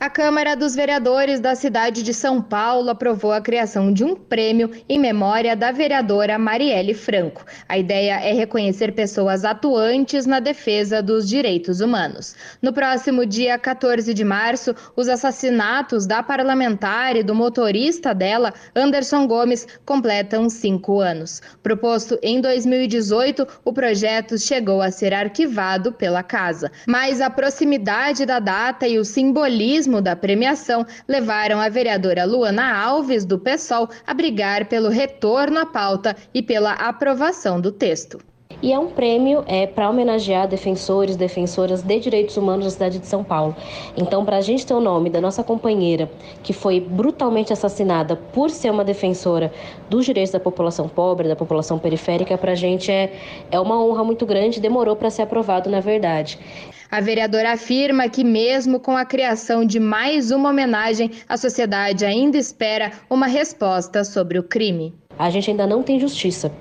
A Câmara dos Vereadores da cidade de São Paulo aprovou a criação de um prêmio em memória da vereadora Marielle Franco. A ideia é reconhecer pessoas atuantes na defesa dos direitos humanos. No próximo dia 14 de março, os assassinatos da parlamentar e do motorista dela, Anderson Gomes, completam cinco anos. Proposto em 2018, o projeto chegou a ser arquivado pela casa. Mas a proximidade da data e o simbolismo da premiação levaram a vereadora Luana Alves, do PSOL, a brigar pelo retorno à pauta e pela aprovação do texto. E é um prêmio é, para homenagear defensores, defensoras de direitos humanos da cidade de São Paulo. Então, para a gente ter o nome da nossa companheira, que foi brutalmente assassinada por ser uma defensora dos direitos da população pobre, da população periférica, para a gente é, é uma honra muito grande. Demorou para ser aprovado, na verdade. A vereadora afirma que, mesmo com a criação de mais uma homenagem, a sociedade ainda espera uma resposta sobre o crime. A gente ainda não tem justiça.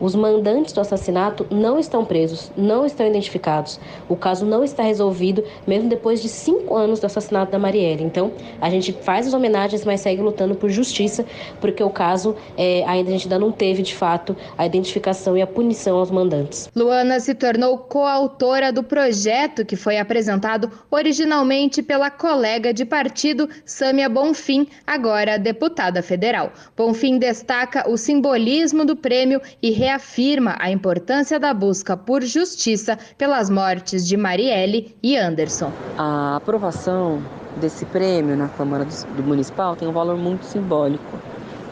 Os mandantes do assassinato não estão presos, não estão identificados. O caso não está resolvido, mesmo depois de cinco anos do assassinato da Marielle. Então, a gente faz as homenagens, mas segue lutando por justiça, porque o caso é, ainda a gente ainda não teve, de fato, a identificação e a punição aos mandantes. Luana se tornou coautora do projeto que foi apresentado originalmente pela colega de partido Sâmia Bonfim, agora deputada federal. Bonfim destaca o simbolismo do prêmio e reafirma a importância da busca por justiça pelas mortes de Marielle e Anderson. A aprovação desse prêmio na Câmara do Municipal tem um valor muito simbólico.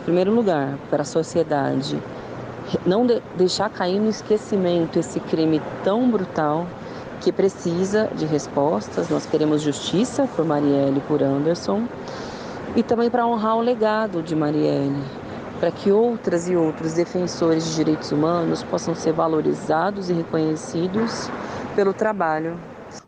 Em primeiro lugar, para a sociedade não de deixar cair no esquecimento esse crime tão brutal que precisa de respostas. Nós queremos justiça por Marielle e por Anderson e também para honrar o legado de Marielle, para que outras e outros defensores de direitos humanos possam ser valorizados e reconhecidos pelo trabalho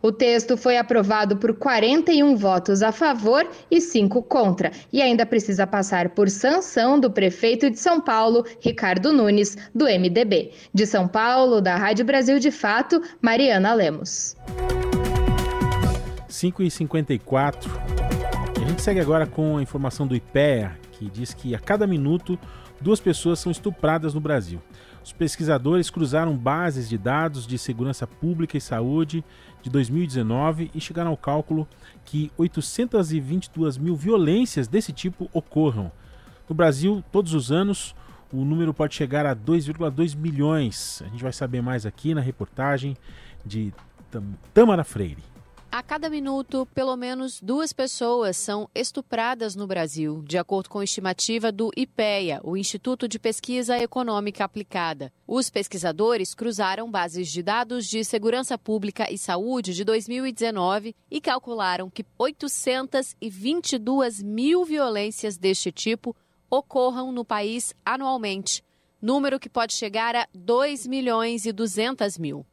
o texto foi aprovado por 41 votos a favor e 5 contra, e ainda precisa passar por sanção do prefeito de São Paulo, Ricardo Nunes, do MDB. De São Paulo, da Rádio Brasil de Fato, Mariana Lemos. 5 e 54 A gente segue agora com a informação do IPEA, que diz que a cada minuto duas pessoas são estupradas no Brasil. Os pesquisadores cruzaram bases de dados de segurança pública e saúde de 2019 e chegaram ao cálculo que 822 mil violências desse tipo ocorram. No Brasil, todos os anos, o número pode chegar a 2,2 milhões. A gente vai saber mais aqui na reportagem de Tamara Freire. A cada minuto, pelo menos duas pessoas são estupradas no Brasil, de acordo com estimativa do IPEA, o Instituto de Pesquisa Econômica Aplicada. Os pesquisadores cruzaram bases de dados de segurança pública e saúde de 2019 e calcularam que 822 mil violências deste tipo ocorram no país anualmente, número que pode chegar a 2 milhões e 200 mil.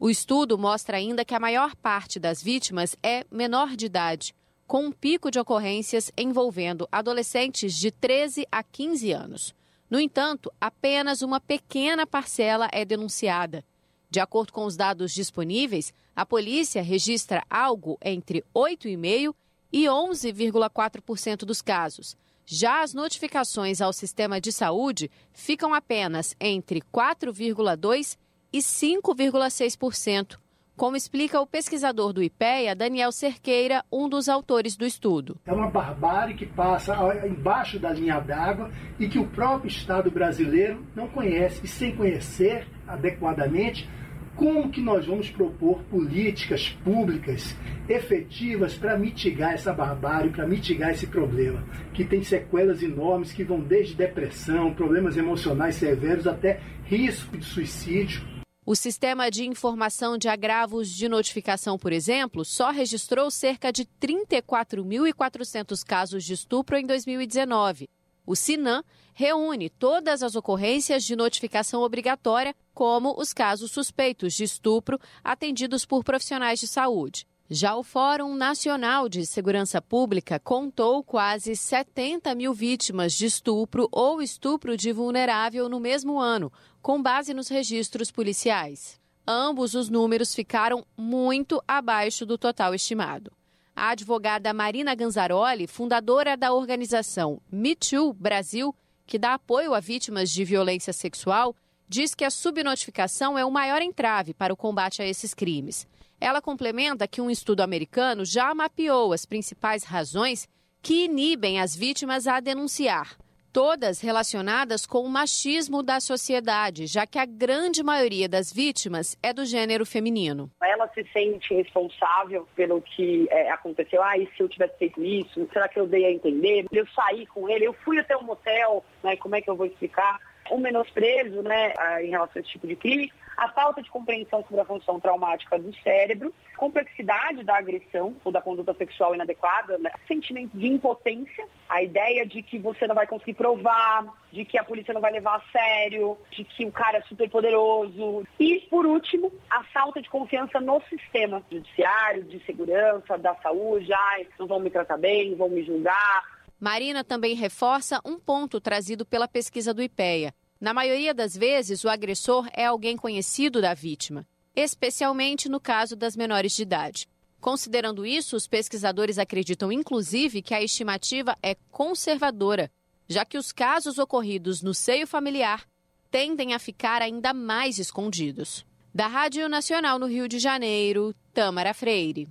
O estudo mostra ainda que a maior parte das vítimas é menor de idade, com um pico de ocorrências envolvendo adolescentes de 13 a 15 anos. No entanto, apenas uma pequena parcela é denunciada. De acordo com os dados disponíveis, a polícia registra algo entre 8,5% e 11,4% dos casos. Já as notificações ao sistema de saúde ficam apenas entre 4,2% e 5,6%, como explica o pesquisador do IPEA, Daniel Cerqueira, um dos autores do estudo. É uma barbárie que passa embaixo da linha d'água e que o próprio Estado brasileiro não conhece. E sem conhecer adequadamente, como que nós vamos propor políticas públicas efetivas para mitigar essa barbárie, para mitigar esse problema, que tem sequelas enormes que vão desde depressão, problemas emocionais severos até risco de suicídio o sistema de informação de agravos de notificação, por exemplo, só registrou cerca de 34.400 casos de estupro em 2019. O SINAM reúne todas as ocorrências de notificação obrigatória, como os casos suspeitos de estupro atendidos por profissionais de saúde. Já o Fórum Nacional de Segurança Pública contou quase 70 mil vítimas de estupro ou estupro de vulnerável no mesmo ano, com base nos registros policiais. Ambos os números ficaram muito abaixo do total estimado. A advogada Marina Ganzaroli, fundadora da organização Me Too Brasil, que dá apoio a vítimas de violência sexual, diz que a subnotificação é o maior entrave para o combate a esses crimes. Ela complementa que um estudo americano já mapeou as principais razões que inibem as vítimas a denunciar, todas relacionadas com o machismo da sociedade, já que a grande maioria das vítimas é do gênero feminino. Ela se sente responsável pelo que é, aconteceu. Ah, e se eu tivesse feito isso? Será que eu dei a entender? Eu saí com ele, eu fui até um motel, né? Como é que eu vou explicar? O menosprezo, né, em relação a esse tipo de crime a falta de compreensão sobre a função traumática do cérebro, complexidade da agressão ou da conduta sexual inadequada, né? sentimento de impotência, a ideia de que você não vai conseguir provar, de que a polícia não vai levar a sério, de que o cara é super poderoso. E, por último, a falta de confiança no sistema judiciário, de segurança, da saúde, ai, não vão me tratar bem, vão me julgar. Marina também reforça um ponto trazido pela pesquisa do IPEA. Na maioria das vezes, o agressor é alguém conhecido da vítima, especialmente no caso das menores de idade. Considerando isso, os pesquisadores acreditam, inclusive, que a estimativa é conservadora, já que os casos ocorridos no seio familiar tendem a ficar ainda mais escondidos. Da Rádio Nacional no Rio de Janeiro, Tamara Freire.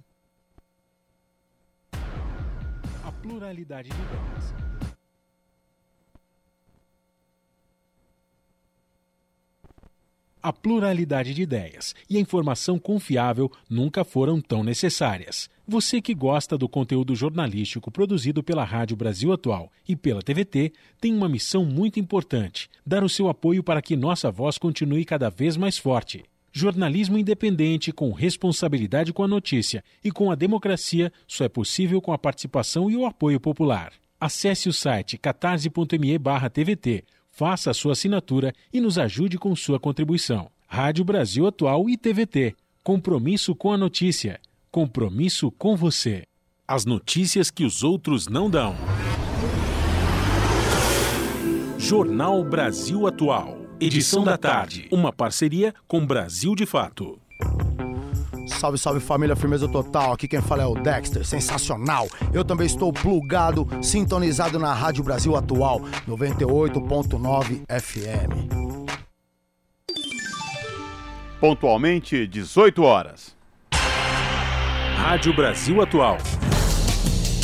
pluralidade de ideias. A pluralidade de ideias e a informação confiável nunca foram tão necessárias. Você que gosta do conteúdo jornalístico produzido pela Rádio Brasil Atual e pela TVT tem uma missão muito importante: dar o seu apoio para que nossa voz continue cada vez mais forte. Jornalismo independente, com responsabilidade com a notícia e com a democracia, só é possível com a participação e o apoio popular. Acesse o site catarse.me/tvt, faça a sua assinatura e nos ajude com sua contribuição. Rádio Brasil Atual e TVT. Compromisso com a notícia. Compromisso com você. As notícias que os outros não dão. Jornal Brasil Atual. Edição da tarde. Uma parceria com Brasil de Fato. Salve, salve família, firmeza total. Aqui quem fala é o Dexter, sensacional. Eu também estou plugado, sintonizado na Rádio Brasil Atual, 98.9 FM. Pontualmente, 18 horas. Rádio Brasil Atual.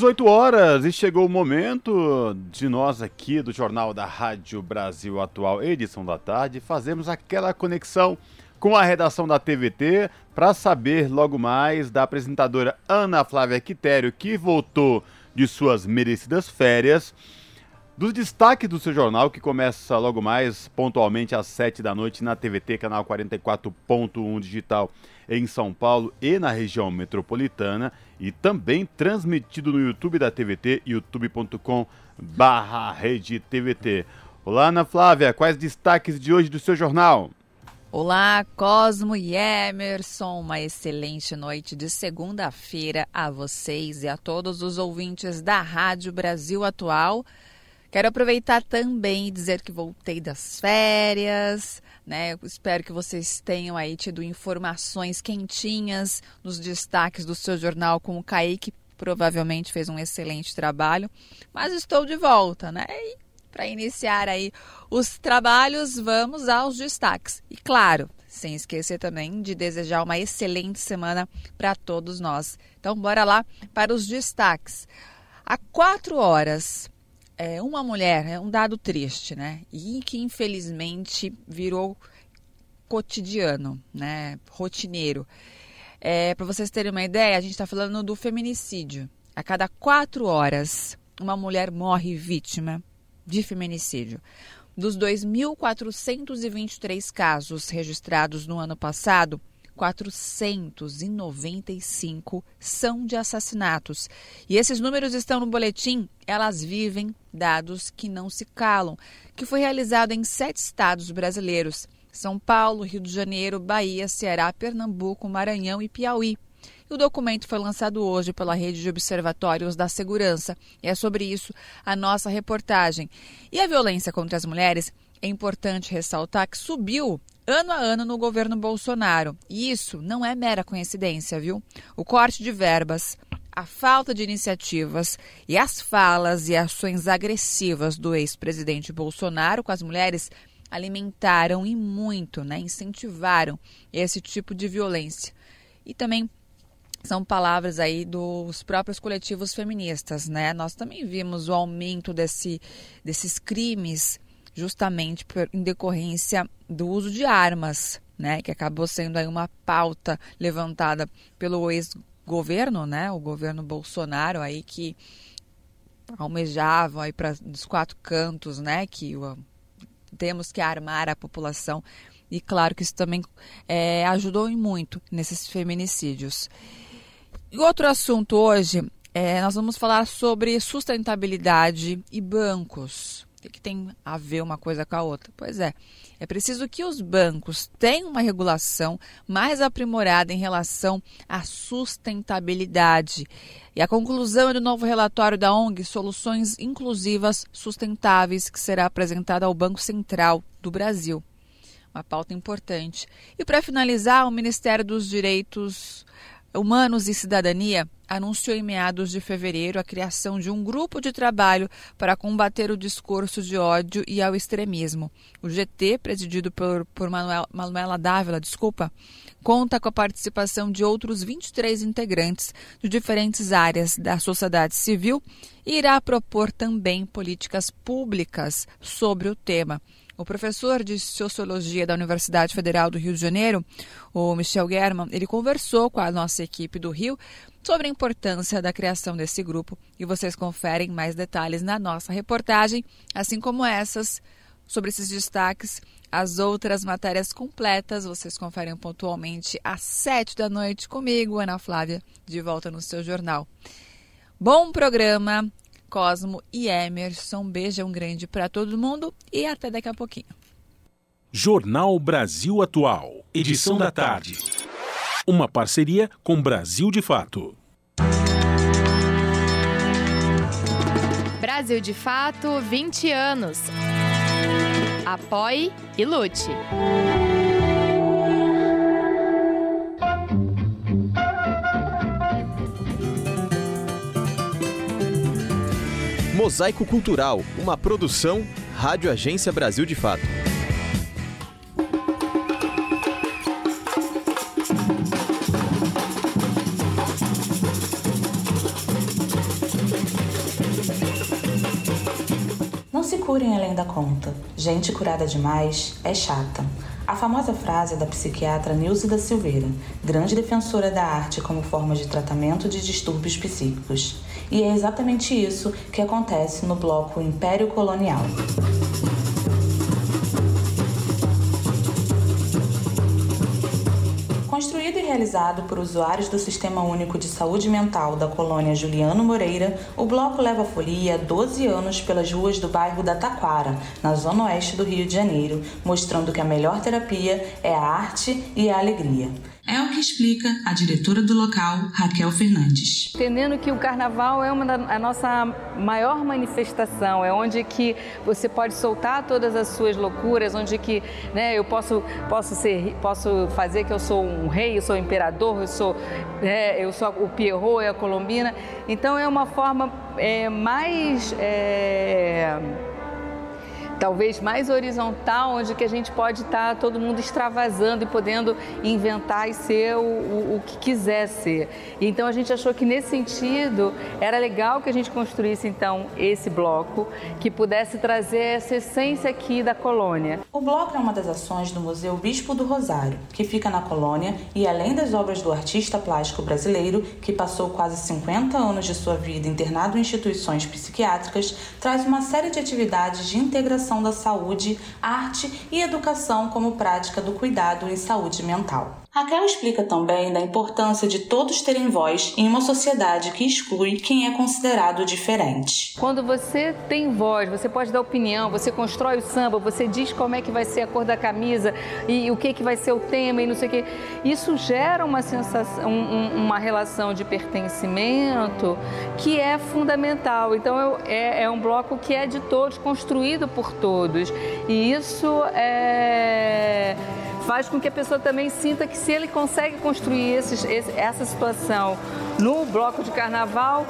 18 horas e chegou o momento de nós aqui do Jornal da Rádio Brasil Atual, edição da tarde, fazermos aquela conexão com a redação da TVT para saber logo mais da apresentadora Ana Flávia Quitério, que voltou de suas merecidas férias, dos destaques do seu jornal, que começa logo mais pontualmente às 7 da noite na TVT, canal 44.1 digital em São Paulo e na região metropolitana e também transmitido no YouTube da TVT, youtube.com barra rede TVT. Olá, Ana Flávia, quais destaques de hoje do seu jornal? Olá, Cosmo e Emerson, uma excelente noite de segunda-feira a vocês e a todos os ouvintes da Rádio Brasil Atual. Quero aproveitar também e dizer que voltei das férias, né? espero que vocês tenham aí tido informações quentinhas nos destaques do seu jornal com o Kaique, provavelmente fez um excelente trabalho, mas estou de volta, né? E para iniciar aí os trabalhos, vamos aos destaques. E claro, sem esquecer também de desejar uma excelente semana para todos nós. Então, bora lá para os destaques. Há quatro horas, é, uma mulher, é um dado triste, né? E que infelizmente virou cotidiano, né? Rotineiro. É, Para vocês terem uma ideia, a gente está falando do feminicídio. A cada quatro horas, uma mulher morre vítima de feminicídio. Dos 2.423 casos registrados no ano passado, 495 são de assassinatos. E esses números estão no boletim Elas Vivem, dados que não se calam, que foi realizado em sete estados brasileiros: São Paulo, Rio de Janeiro, Bahia, Ceará, Pernambuco, Maranhão e Piauí. O documento foi lançado hoje pela Rede de Observatórios da Segurança e é sobre isso a nossa reportagem. E a violência contra as mulheres é importante ressaltar que subiu ano a ano no governo Bolsonaro. E isso não é mera coincidência, viu? O corte de verbas, a falta de iniciativas e as falas e ações agressivas do ex-presidente Bolsonaro com as mulheres alimentaram e muito, né, incentivaram esse tipo de violência. E também são palavras aí dos próprios coletivos feministas, né? Nós também vimos o aumento desse, desses crimes justamente por, em decorrência do uso de armas, né, que acabou sendo aí uma pauta levantada pelo ex-governo, né, o governo Bolsonaro aí que almejava aí para os quatro cantos, né, que uh, temos que armar a população e claro que isso também é, ajudou muito nesses feminicídios. E outro assunto hoje, é, nós vamos falar sobre sustentabilidade e bancos. O que, que tem a ver uma coisa com a outra? Pois é, é preciso que os bancos tenham uma regulação mais aprimorada em relação à sustentabilidade. E a conclusão é do novo relatório da ONG Soluções Inclusivas Sustentáveis, que será apresentado ao Banco Central do Brasil. Uma pauta importante. E para finalizar, o Ministério dos Direitos Humanos e Cidadania anunciou em meados de fevereiro a criação de um grupo de trabalho para combater o discurso de ódio e ao extremismo. O GT, presidido por, por Manuel, Manuela Dávila, desculpa, conta com a participação de outros 23 integrantes de diferentes áreas da sociedade civil e irá propor também políticas públicas sobre o tema. O professor de Sociologia da Universidade Federal do Rio de Janeiro, o Michel German, ele conversou com a nossa equipe do Rio sobre a importância da criação desse grupo e vocês conferem mais detalhes na nossa reportagem, assim como essas sobre esses destaques. As outras matérias completas vocês conferem pontualmente às sete da noite comigo, Ana Flávia, de volta no seu jornal. Bom programa! Cosmo e Emerson. Um beijão grande para todo mundo e até daqui a pouquinho. Jornal Brasil Atual, edição da tarde. Uma parceria com Brasil de Fato. Brasil de Fato, 20 anos. Apoie e lute. Mosaico Cultural, uma produção Rádio Agência Brasil de Fato. Não se curem além da conta. Gente curada demais é chata. A famosa frase é da psiquiatra Nilce da Silveira, grande defensora da arte como forma de tratamento de distúrbios psíquicos. E é exatamente isso que acontece no bloco Império Colonial. Realizado por usuários do Sistema Único de Saúde Mental da colônia Juliano Moreira, o bloco leva folia há 12 anos pelas ruas do bairro da Taquara, na zona oeste do Rio de Janeiro, mostrando que a melhor terapia é a arte e a alegria. É o que explica a diretora do local, Raquel Fernandes. Entendendo que o carnaval é uma da, a nossa maior manifestação, é onde que você pode soltar todas as suas loucuras, onde que né, eu posso, posso, ser, posso fazer que eu sou um rei, eu sou um imperador, eu sou, né, eu sou o Pierrot e a Colombina. Então é uma forma é, mais... É, talvez mais horizontal, onde que a gente pode estar tá todo mundo extravasando e podendo inventar e ser o, o, o, que quiser ser. Então a gente achou que nesse sentido era legal que a gente construísse então esse bloco que pudesse trazer essa essência aqui da colônia. O bloco é uma das ações do Museu Bispo do Rosário, que fica na colônia e além das obras do artista plástico brasileiro, que passou quase 50 anos de sua vida internado em instituições psiquiátricas, traz uma série de atividades de integração da saúde, arte e educação como prática do cuidado em saúde mental. Raquel explica também da importância de todos terem voz em uma sociedade que exclui quem é considerado diferente. Quando você tem voz, você pode dar opinião, você constrói o samba, você diz como é que vai ser a cor da camisa e o que, que vai ser o tema e não sei o que. Isso gera uma sensação, um, uma relação de pertencimento que é fundamental. Então é, é um bloco que é de todos, construído por todos. E isso é faz com que a pessoa também sinta que se ele consegue construir esses, esse, essa situação no bloco de carnaval,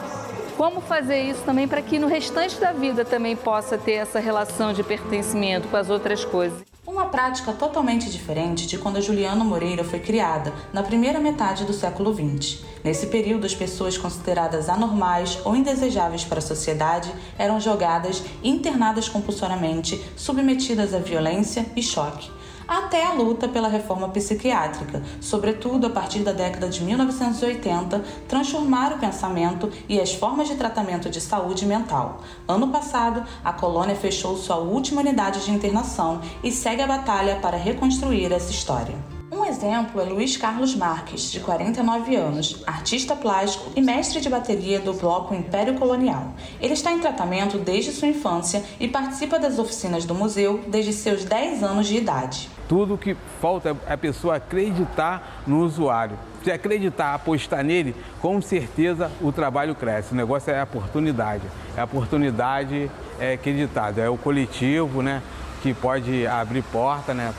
como fazer isso também para que no restante da vida também possa ter essa relação de pertencimento com as outras coisas. Uma prática totalmente diferente de quando a Juliana Moreira foi criada, na primeira metade do século XX. Nesse período, as pessoas consideradas anormais ou indesejáveis para a sociedade eram jogadas internadas compulsoriamente, submetidas à violência e choque até a luta pela reforma psiquiátrica, sobretudo a partir da década de 1980, transformar o pensamento e as formas de tratamento de saúde mental. Ano passado, a colônia fechou sua última unidade de internação e segue a batalha para reconstruir essa história. Um exemplo é Luiz Carlos Marques, de 49 anos, artista plástico e mestre de bateria do bloco Império Colonial. Ele está em tratamento desde sua infância e participa das oficinas do museu desde seus 10 anos de idade. Tudo que falta é a pessoa acreditar no usuário. Se acreditar, apostar nele, com certeza o trabalho cresce. O negócio é a oportunidade. É a oportunidade é acreditada. É o coletivo, né? Que pode abrir porta, né?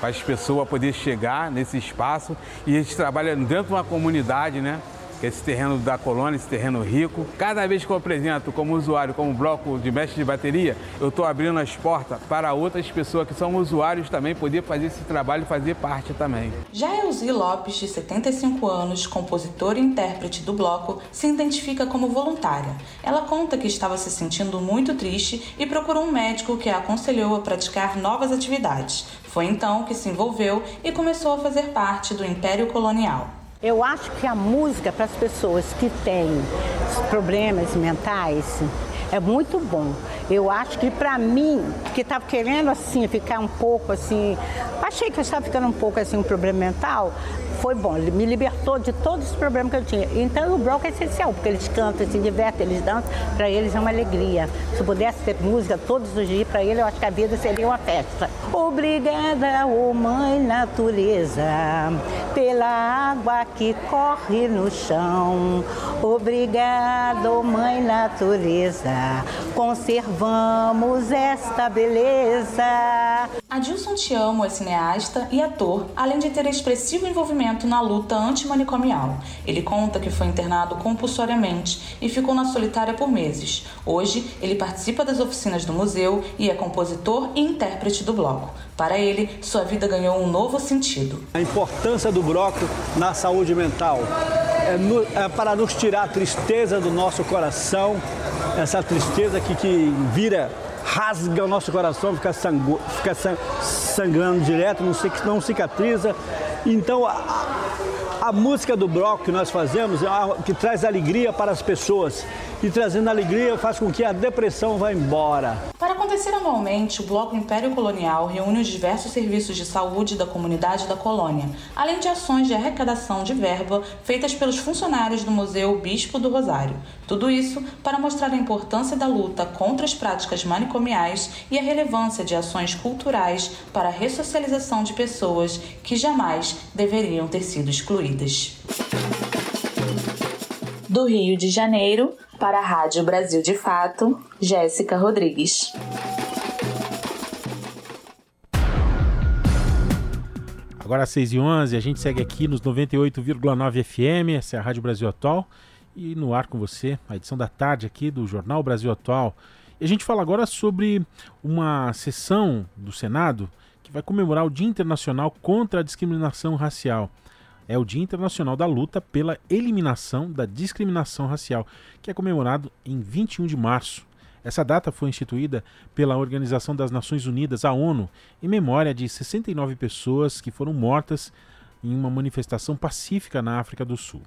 Para as pessoas poderem chegar nesse espaço. E a gente trabalha dentro de uma comunidade, né? esse terreno da colônia, esse terreno rico. Cada vez que eu apresento como usuário, como bloco de mestre de bateria, eu estou abrindo as portas para outras pessoas que são usuários também poder fazer esse trabalho e fazer parte também. Já Elzi Lopes, de 75 anos, compositora e intérprete do bloco, se identifica como voluntária. Ela conta que estava se sentindo muito triste e procurou um médico que a aconselhou a praticar novas atividades. Foi então que se envolveu e começou a fazer parte do Império Colonial. Eu acho que a música para as pessoas que têm problemas mentais é muito bom. Eu acho que para mim, que estava querendo assim ficar um pouco assim, achei que eu estava ficando um pouco assim um problema mental, foi bom, ele me libertou de todos os problemas que eu tinha. Então o bloco é essencial, porque eles cantam, se divertem, eles dançam, para eles é uma alegria. Se eu pudesse ter música todos os dias, para ele eu acho que a vida seria uma festa. Obrigada, oh mãe natureza, pela água que corre no chão. Obrigada, oh mãe natureza, conservamos esta beleza. Adilson Te Amo é cineasta e ator, além de ter expressivo envolvimento na luta antimanicomial. Ele conta que foi internado compulsoriamente e ficou na solitária por meses. Hoje, ele participa das oficinas do museu e é compositor e intérprete do bloco. Para ele, sua vida ganhou um novo sentido. A importância do bloco na saúde mental é, no, é para nos tirar a tristeza do nosso coração, essa tristeza que, que vira rasga o nosso coração, fica, sangu, fica sangrando direto, não, não cicatriza. Então, a, a música do bloco que nós fazemos é que traz alegria para as pessoas e trazendo alegria faz com que a depressão vá embora. Para acontecer anualmente, o Bloco Império Colonial reúne os diversos serviços de saúde da comunidade da colônia, além de ações de arrecadação de verba feitas pelos funcionários do Museu Bispo do Rosário. Tudo isso para mostrar a importância da luta contra as práticas manicomiais e a relevância de ações culturais para a ressocialização de pessoas que jamais deveriam ter sido excluídas. Do Rio de Janeiro, para a Rádio Brasil de Fato, Jéssica Rodrigues. Agora às 6 e 11 a gente segue aqui nos 98,9 FM, essa é a Rádio Brasil Atual, e no ar com você, a edição da tarde aqui do Jornal Brasil Atual. E a gente fala agora sobre uma sessão do Senado que vai comemorar o Dia Internacional contra a Discriminação Racial é o Dia Internacional da Luta pela Eliminação da Discriminação Racial, que é comemorado em 21 de março. Essa data foi instituída pela Organização das Nações Unidas, a ONU, em memória de 69 pessoas que foram mortas em uma manifestação pacífica na África do Sul.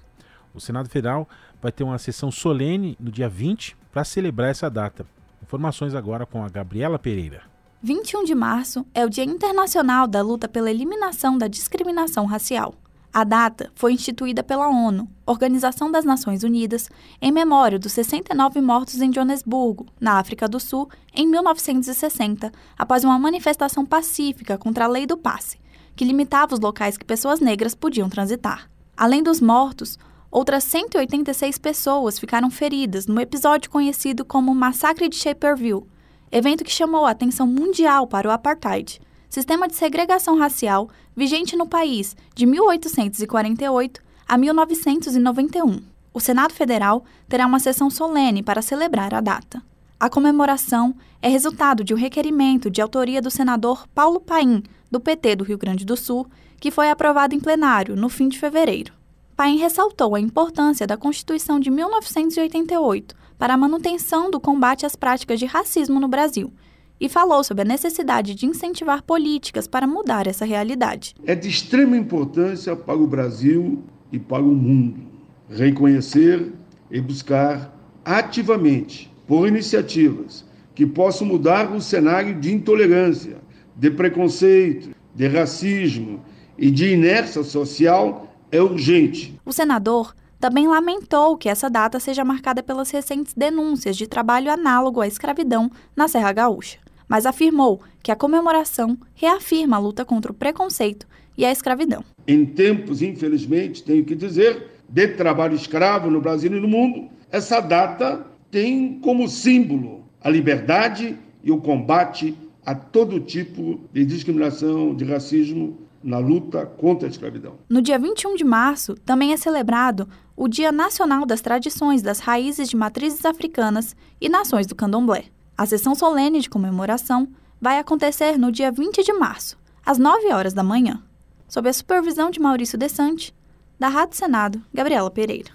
O Senado Federal vai ter uma sessão solene no dia 20 para celebrar essa data. Informações agora com a Gabriela Pereira. 21 de março é o Dia Internacional da Luta pela Eliminação da Discriminação Racial. A data foi instituída pela ONU, Organização das Nações Unidas, em memória dos 69 mortos em Joanesburgo, na África do Sul, em 1960, após uma manifestação pacífica contra a Lei do Passe, que limitava os locais que pessoas negras podiam transitar. Além dos mortos, outras 186 pessoas ficaram feridas no episódio conhecido como Massacre de Shaperville, evento que chamou a atenção mundial para o apartheid sistema de segregação racial vigente no país de 1848 a 1991. O Senado Federal terá uma sessão solene para celebrar a data. A comemoração é resultado de um requerimento de autoria do senador Paulo Paim, do PT do Rio Grande do Sul, que foi aprovado em plenário no fim de fevereiro. Paim ressaltou a importância da Constituição de 1988 para a manutenção do combate às práticas de racismo no Brasil e falou sobre a necessidade de incentivar políticas para mudar essa realidade. É de extrema importância para o Brasil e para o mundo reconhecer e buscar ativamente por iniciativas que possam mudar o cenário de intolerância, de preconceito, de racismo e de inércia social é urgente. O senador também lamentou que essa data seja marcada pelas recentes denúncias de trabalho análogo à escravidão na Serra Gaúcha, mas afirmou que a comemoração reafirma a luta contra o preconceito e a escravidão. Em tempos, infelizmente, tenho que dizer, de trabalho escravo no Brasil e no mundo, essa data tem como símbolo a liberdade e o combate a todo tipo de discriminação, de racismo na luta contra a escravidão. No dia 21 de março, também é celebrado o Dia Nacional das Tradições das Raízes de Matrizes Africanas e Nações do Candomblé. A sessão solene de comemoração vai acontecer no dia 20 de março, às 9 horas da manhã, sob a supervisão de Maurício Desante, da Rádio Senado, Gabriela Pereira.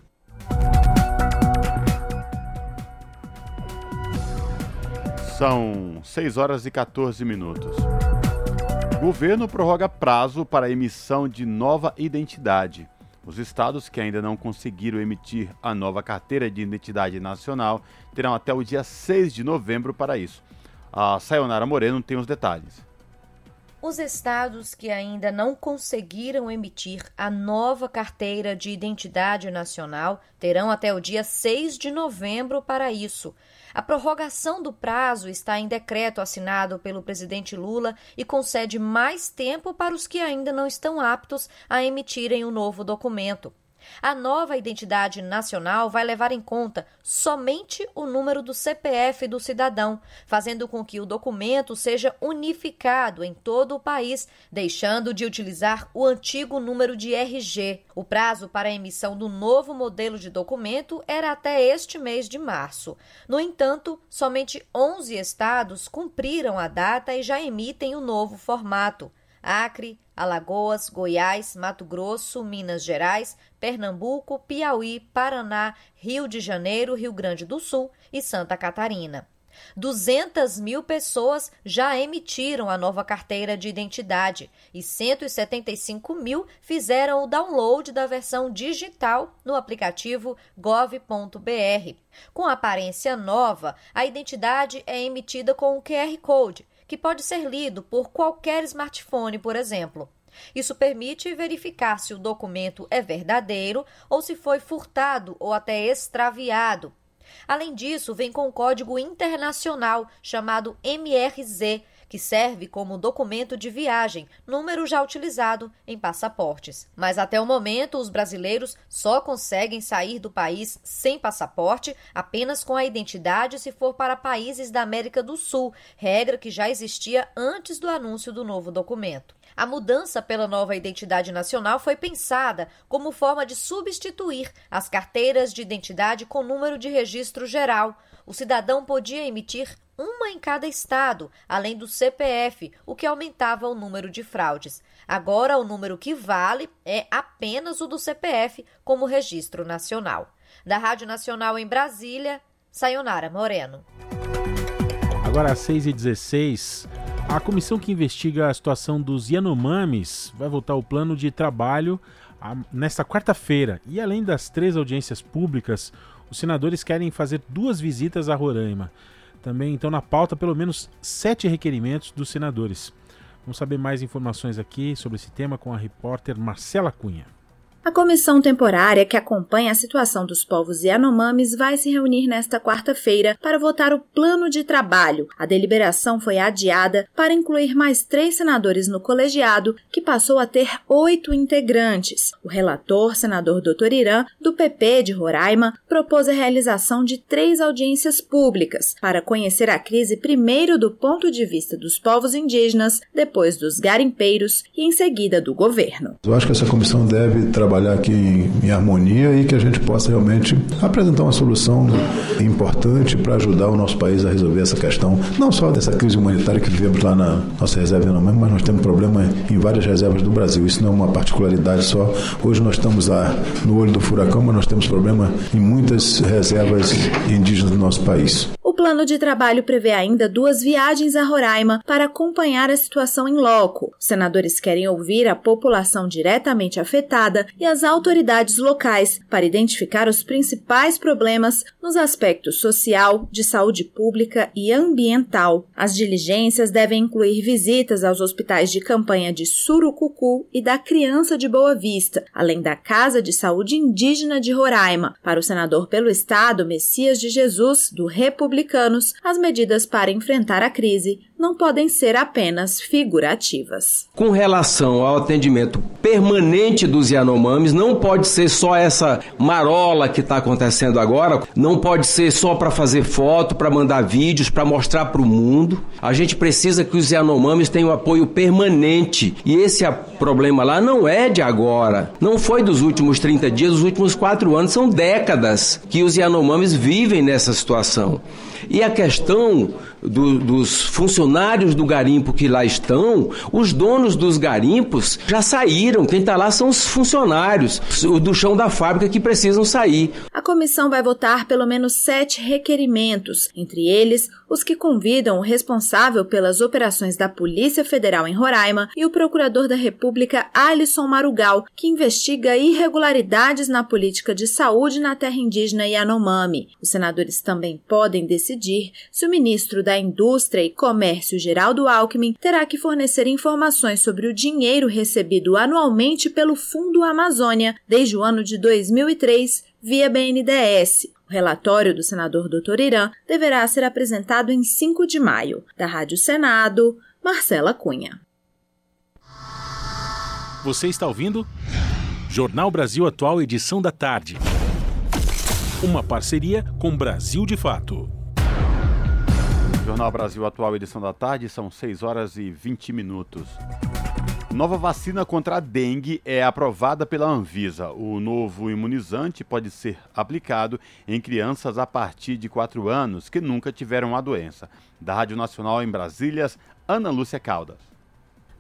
São 6 horas e 14 minutos. Governo prorroga prazo para emissão de nova identidade. Os estados que ainda não conseguiram emitir a nova carteira de identidade nacional terão até o dia 6 de novembro para isso. A Sayonara Moreno tem os detalhes. Os estados que ainda não conseguiram emitir a nova carteira de identidade nacional terão até o dia 6 de novembro para isso. A prorrogação do prazo está em decreto assinado pelo presidente Lula e concede mais tempo para os que ainda não estão aptos a emitirem o novo documento. A nova identidade nacional vai levar em conta somente o número do CPF do cidadão, fazendo com que o documento seja unificado em todo o país, deixando de utilizar o antigo número de RG. O prazo para a emissão do novo modelo de documento era até este mês de março. No entanto, somente 11 estados cumpriram a data e já emitem o novo formato. Acre, Alagoas, Goiás, Mato Grosso, Minas Gerais, Pernambuco, Piauí, Paraná, Rio de Janeiro, Rio Grande do Sul e Santa Catarina. 200 mil pessoas já emitiram a nova carteira de identidade e 175 mil fizeram o download da versão digital no aplicativo gov.br. Com aparência nova, a identidade é emitida com o QR Code que pode ser lido por qualquer smartphone, por exemplo. Isso permite verificar se o documento é verdadeiro ou se foi furtado ou até extraviado. Além disso, vem com um código internacional chamado MRZ, que serve como documento de viagem, número já utilizado em passaportes. Mas até o momento, os brasileiros só conseguem sair do país sem passaporte, apenas com a identidade se for para países da América do Sul, regra que já existia antes do anúncio do novo documento. A mudança pela nova identidade nacional foi pensada como forma de substituir as carteiras de identidade com número de registro geral. O cidadão podia emitir uma em cada estado, além do CPF, o que aumentava o número de fraudes. Agora, o número que vale é apenas o do CPF como registro nacional. Da Rádio Nacional em Brasília, Sayonara Moreno. Agora às 6h16, a comissão que investiga a situação dos Yanomamis vai voltar ao plano de trabalho nesta quarta-feira. E além das três audiências públicas, os senadores querem fazer duas visitas a Roraima. Também então na pauta pelo menos sete requerimentos dos senadores. Vamos saber mais informações aqui sobre esse tema com a repórter Marcela Cunha. A comissão temporária que acompanha a situação dos povos Yanomamis vai se reunir nesta quarta-feira para votar o plano de trabalho. A deliberação foi adiada para incluir mais três senadores no colegiado, que passou a ter oito integrantes. O relator, senador Dr. Irã, do PP de Roraima, propôs a realização de três audiências públicas para conhecer a crise primeiro do ponto de vista dos povos indígenas, depois dos garimpeiros e em seguida do governo. Eu acho que essa comissão deve trabalhar trabalhar aqui em, em, harmonia e que a gente possa realmente apresentar uma solução importante para ajudar o nosso país a resolver essa questão, não só dessa crise humanitária que vivemos lá na nossa reserva não mas nós temos problema em várias reservas do Brasil. Isso não é uma particularidade só. Hoje nós estamos lá no olho do furacão, mas nós temos problema em muitas reservas indígenas do nosso país. O plano de trabalho prevê ainda duas viagens a Roraima para acompanhar a situação em loco. Os senadores querem ouvir a população diretamente afetada e as autoridades locais para identificar os principais problemas nos aspectos social, de saúde pública e ambiental. As diligências devem incluir visitas aos hospitais de campanha de Surucucu e da Criança de Boa Vista, além da Casa de Saúde Indígena de Roraima. Para o senador pelo Estado, Messias de Jesus, do As medidas para enfrentar a crise não podem ser apenas figurativas. Com relação ao atendimento permanente dos Yanomamis, não pode ser só essa marola que está acontecendo agora, não pode ser só para fazer foto, para mandar vídeos, para mostrar para o mundo. A gente precisa que os Yanomamis tenham apoio permanente e esse problema lá não é de agora, não foi dos últimos 30 dias, dos últimos quatro anos, são décadas que os Yanomamis vivem nessa situação. E a questão do, dos funcionários do garimpo que lá estão, os donos dos garimpos já saíram. Quem está lá são os funcionários do chão da fábrica que precisam sair. A comissão vai votar pelo menos sete requerimentos, entre eles os que convidam o responsável pelas operações da Polícia Federal em Roraima e o procurador da República Alisson Marugal, que investiga irregularidades na política de saúde na terra indígena Yanomami. Os senadores também podem decidir se o ministro da Indústria e Comércio Geraldo Alckmin terá que fornecer informações sobre o dinheiro recebido anualmente pelo Fundo Amazônia desde o ano de 2003 via BNDES. O relatório do senador Dr. Irã deverá ser apresentado em 5 de maio. Da Rádio Senado, Marcela Cunha. Você está ouvindo? Jornal Brasil Atual, edição da tarde. Uma parceria com Brasil de Fato. Jornal Brasil Atual, edição da tarde, são 6 horas e 20 minutos. Nova vacina contra a dengue é aprovada pela Anvisa. O novo imunizante pode ser aplicado em crianças a partir de 4 anos que nunca tiveram a doença. Da Rádio Nacional em Brasília, Ana Lúcia Caldas.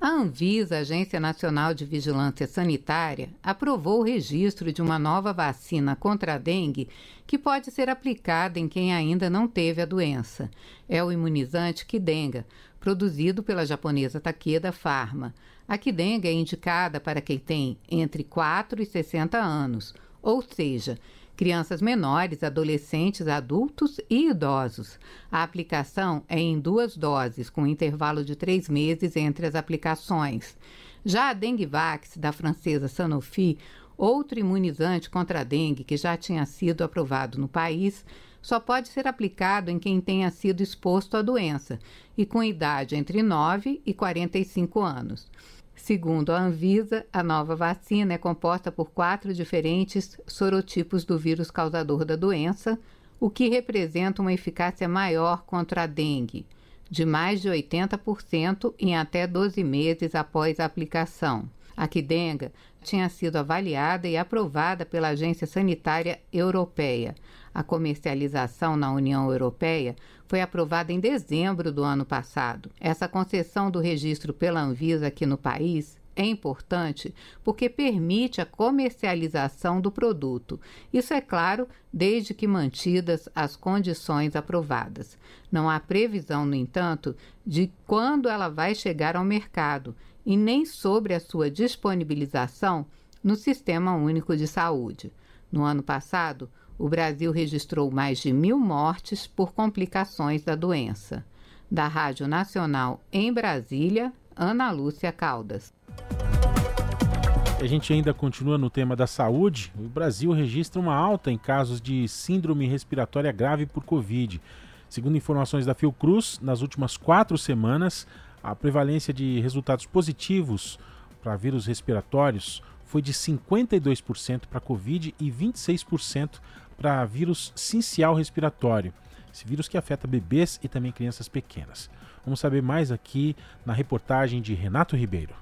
A Anvisa, Agência Nacional de Vigilância Sanitária, aprovou o registro de uma nova vacina contra a dengue que pode ser aplicada em quem ainda não teve a doença. É o imunizante Kidenga, produzido pela japonesa Takeda Pharma. A Kidenga é indicada para quem tem entre 4 e 60 anos, ou seja, crianças menores, adolescentes, adultos e idosos. A aplicação é em duas doses, com intervalo de três meses entre as aplicações. Já a Dengvax, da francesa Sanofi, outro imunizante contra a dengue que já tinha sido aprovado no país, só pode ser aplicado em quem tenha sido exposto à doença e com idade entre 9 e 45 anos. Segundo a Anvisa, a nova vacina é composta por quatro diferentes sorotipos do vírus causador da doença, o que representa uma eficácia maior contra a dengue, de mais de 80% em até 12 meses após a aplicação. A Quidenga tinha sido avaliada e aprovada pela Agência Sanitária Europeia. A comercialização na União Europeia foi aprovada em dezembro do ano passado. Essa concessão do registro pela Anvisa aqui no país é importante porque permite a comercialização do produto. Isso é claro, desde que mantidas as condições aprovadas. Não há previsão, no entanto, de quando ela vai chegar ao mercado e nem sobre a sua disponibilização no Sistema Único de Saúde. No ano passado, o Brasil registrou mais de mil mortes por complicações da doença. Da Rádio Nacional em Brasília, Ana Lúcia Caldas. A gente ainda continua no tema da saúde. O Brasil registra uma alta em casos de síndrome respiratória grave por Covid. Segundo informações da Fiocruz, nas últimas quatro semanas, a prevalência de resultados positivos para vírus respiratórios foi de 52% para Covid e 26% para vírus sincial respiratório, esse vírus que afeta bebês e também crianças pequenas. Vamos saber mais aqui na reportagem de Renato Ribeiro.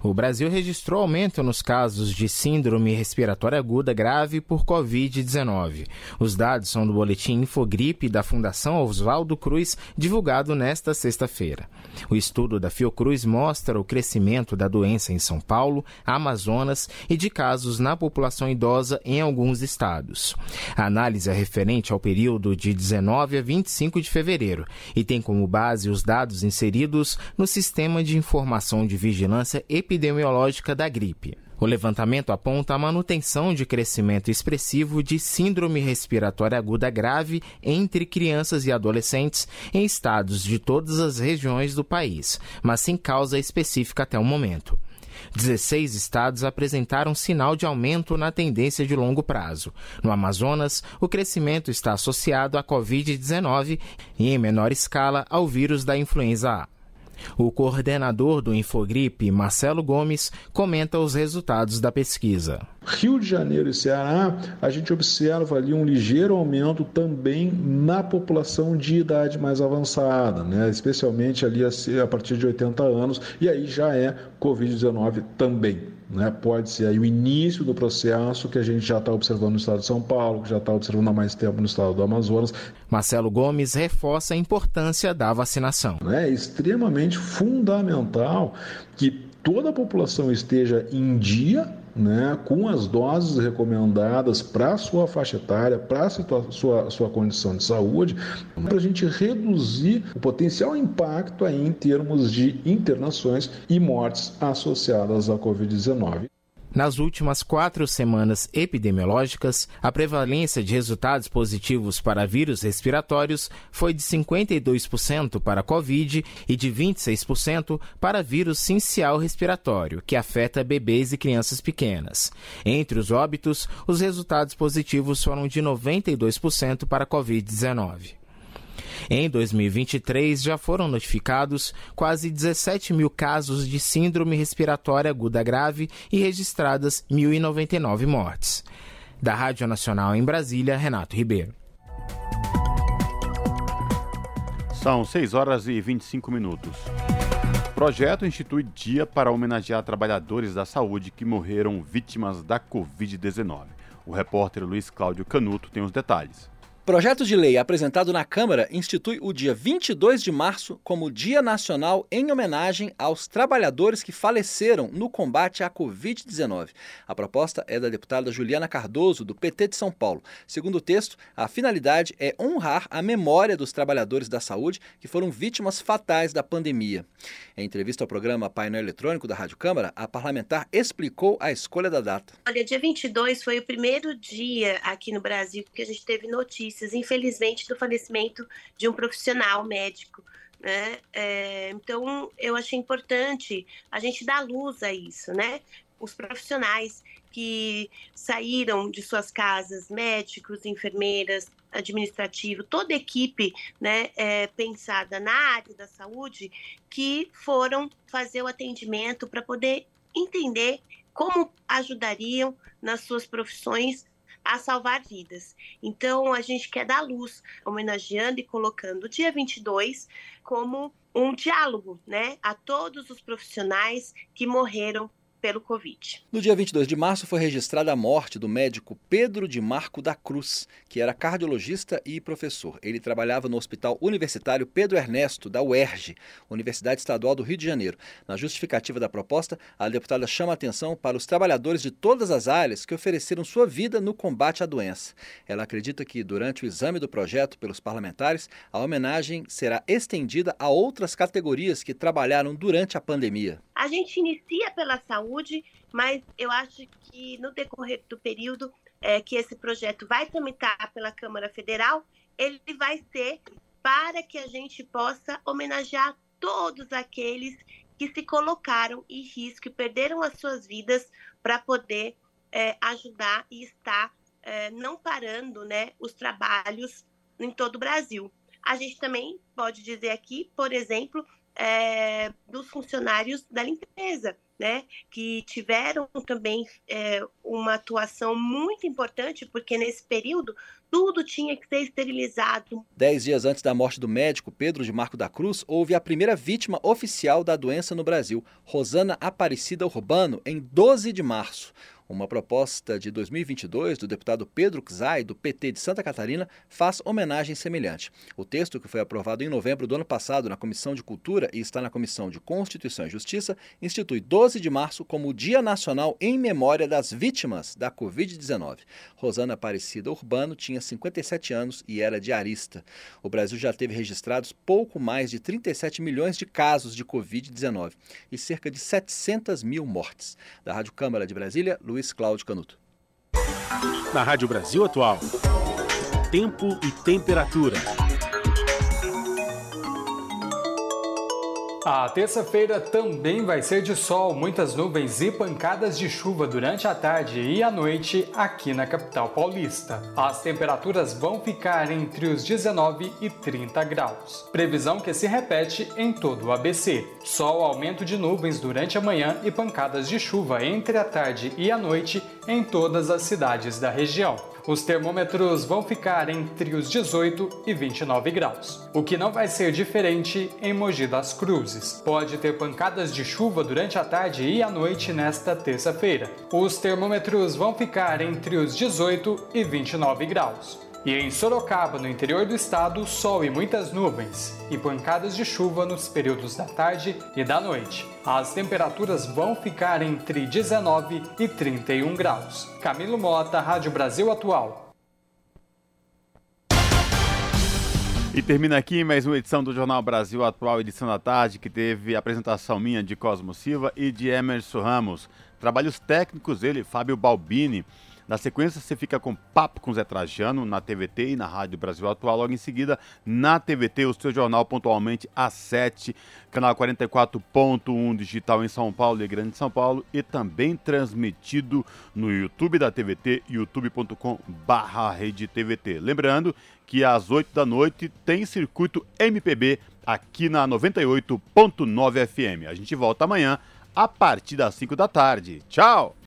O Brasil registrou aumento nos casos de síndrome respiratória aguda grave por Covid-19. Os dados são do boletim Infogripe da Fundação Oswaldo Cruz, divulgado nesta sexta-feira. O estudo da Fiocruz mostra o crescimento da doença em São Paulo, Amazonas e de casos na população idosa em alguns estados. A análise é referente ao período de 19 a 25 de fevereiro e tem como base os dados inseridos no Sistema de Informação de Vigilância Epidemiológica epidemiológica da gripe. O levantamento aponta a manutenção de crescimento expressivo de síndrome respiratória aguda grave entre crianças e adolescentes em estados de todas as regiões do país, mas sem causa específica até o momento. 16 estados apresentaram sinal de aumento na tendência de longo prazo. No Amazonas, o crescimento está associado à Covid-19 e, em menor escala, ao vírus da influenza A. O coordenador do Infogripe, Marcelo Gomes, comenta os resultados da pesquisa. Rio de Janeiro e Ceará, a gente observa ali um ligeiro aumento também na população de idade mais avançada, né? especialmente ali a partir de 80 anos, e aí já é Covid-19 também. Né? Pode ser aí o início do processo que a gente já está observando no estado de São Paulo, que já está observando há mais tempo no estado do Amazonas. Marcelo Gomes reforça a importância da vacinação. É extremamente fundamental que toda a população esteja em dia né, com as doses recomendadas para sua faixa etária, para sua, sua condição de saúde, para a gente reduzir o potencial impacto aí em termos de internações e mortes associadas à Covid-19. Nas últimas quatro semanas epidemiológicas, a prevalência de resultados positivos para vírus respiratórios foi de 52% para Covid e de 26% para vírus sincial respiratório, que afeta bebês e crianças pequenas. Entre os óbitos, os resultados positivos foram de 92% para Covid-19. Em 2023, já foram notificados quase 17 mil casos de síndrome respiratória aguda grave e registradas 1.099 mortes. Da Rádio Nacional em Brasília, Renato Ribeiro. São 6 horas e 25 minutos. O projeto institui dia para homenagear trabalhadores da saúde que morreram vítimas da Covid-19. O repórter Luiz Cláudio Canuto tem os detalhes. Projeto de lei apresentado na Câmara institui o dia 22 de março como Dia Nacional em homenagem aos trabalhadores que faleceram no combate à Covid-19. A proposta é da deputada Juliana Cardoso, do PT de São Paulo. Segundo o texto, a finalidade é honrar a memória dos trabalhadores da saúde que foram vítimas fatais da pandemia. Em entrevista ao programa Painel Eletrônico da Rádio Câmara, a parlamentar explicou a escolha da data. Olha, dia 22 foi o primeiro dia aqui no Brasil que a gente teve notícia notícias, infelizmente, do falecimento de um profissional médico. Né? É, então, eu achei importante a gente dar luz a isso, né? Os profissionais que saíram de suas casas, médicos, enfermeiras, administrativo, toda a equipe né, é, pensada na área da saúde, que foram fazer o atendimento para poder entender como ajudariam nas suas profissões a salvar vidas. Então, a gente quer dar luz, homenageando e colocando o dia 22 como um diálogo, né, a todos os profissionais que morreram pelo Covid. No dia 22 de março foi registrada a morte do médico Pedro de Marco da Cruz, que era cardiologista e professor. Ele trabalhava no Hospital Universitário Pedro Ernesto, da UERJ, Universidade Estadual do Rio de Janeiro. Na justificativa da proposta, a deputada chama a atenção para os trabalhadores de todas as áreas que ofereceram sua vida no combate à doença. Ela acredita que, durante o exame do projeto pelos parlamentares, a homenagem será estendida a outras categorias que trabalharam durante a pandemia. A gente inicia pela saúde, mas eu acho que no decorrer do período é, que esse projeto vai tramitar pela Câmara Federal, ele vai ser para que a gente possa homenagear todos aqueles que se colocaram em risco e perderam as suas vidas para poder é, ajudar e estar é, não parando né, os trabalhos em todo o Brasil. A gente também pode dizer aqui, por exemplo, é, dos funcionários da limpeza, né, que tiveram também é, uma atuação muito importante, porque nesse período tudo tinha que ser esterilizado. Dez dias antes da morte do médico Pedro de Marco da Cruz, houve a primeira vítima oficial da doença no Brasil, Rosana Aparecida Urbano, em 12 de março. Uma proposta de 2022 do deputado Pedro Czai, do PT de Santa Catarina, faz homenagem semelhante. O texto, que foi aprovado em novembro do ano passado na Comissão de Cultura e está na Comissão de Constituição e Justiça, institui 12 de março como o Dia Nacional em Memória das Vítimas da Covid-19. Rosana Aparecida Urbano tinha 57 anos e era diarista. O Brasil já teve registrados pouco mais de 37 milhões de casos de Covid-19 e cerca de 700 mil mortes. Da Rádio Câmara de Brasília, Luiz Luiz Cláudio Canuto. Na Rádio Brasil Atual, tempo e temperatura. A terça-feira também vai ser de sol, muitas nuvens e pancadas de chuva durante a tarde e a noite aqui na capital paulista. As temperaturas vão ficar entre os 19 e 30 graus. Previsão que se repete em todo o ABC. Sol, aumento de nuvens durante a manhã e pancadas de chuva entre a tarde e a noite em todas as cidades da região. Os termômetros vão ficar entre os 18 e 29 graus, o que não vai ser diferente em Mogi das Cruzes. Pode ter pancadas de chuva durante a tarde e a noite nesta terça-feira. Os termômetros vão ficar entre os 18 e 29 graus. E em Sorocaba, no interior do estado, sol e muitas nuvens, e pancadas de chuva nos períodos da tarde e da noite. As temperaturas vão ficar entre 19 e 31 graus. Camilo Mota, Rádio Brasil Atual. E termina aqui mais uma edição do Jornal Brasil Atual, edição da tarde, que teve apresentação minha de Cosmo Silva e de Emerson Ramos. Trabalhos técnicos ele, Fábio Balbini. Na sequência, você fica com Papo com Zé Trajano na TVT e na Rádio Brasil Atual. Logo em seguida, na TVT, o seu jornal pontualmente às 7, canal 44.1 digital em São Paulo e Grande São Paulo e também transmitido no YouTube da TVT, youtube.com/barra TVT. Lembrando que às 8 da noite tem circuito MPB aqui na 98.9 FM. A gente volta amanhã a partir das 5 da tarde. Tchau!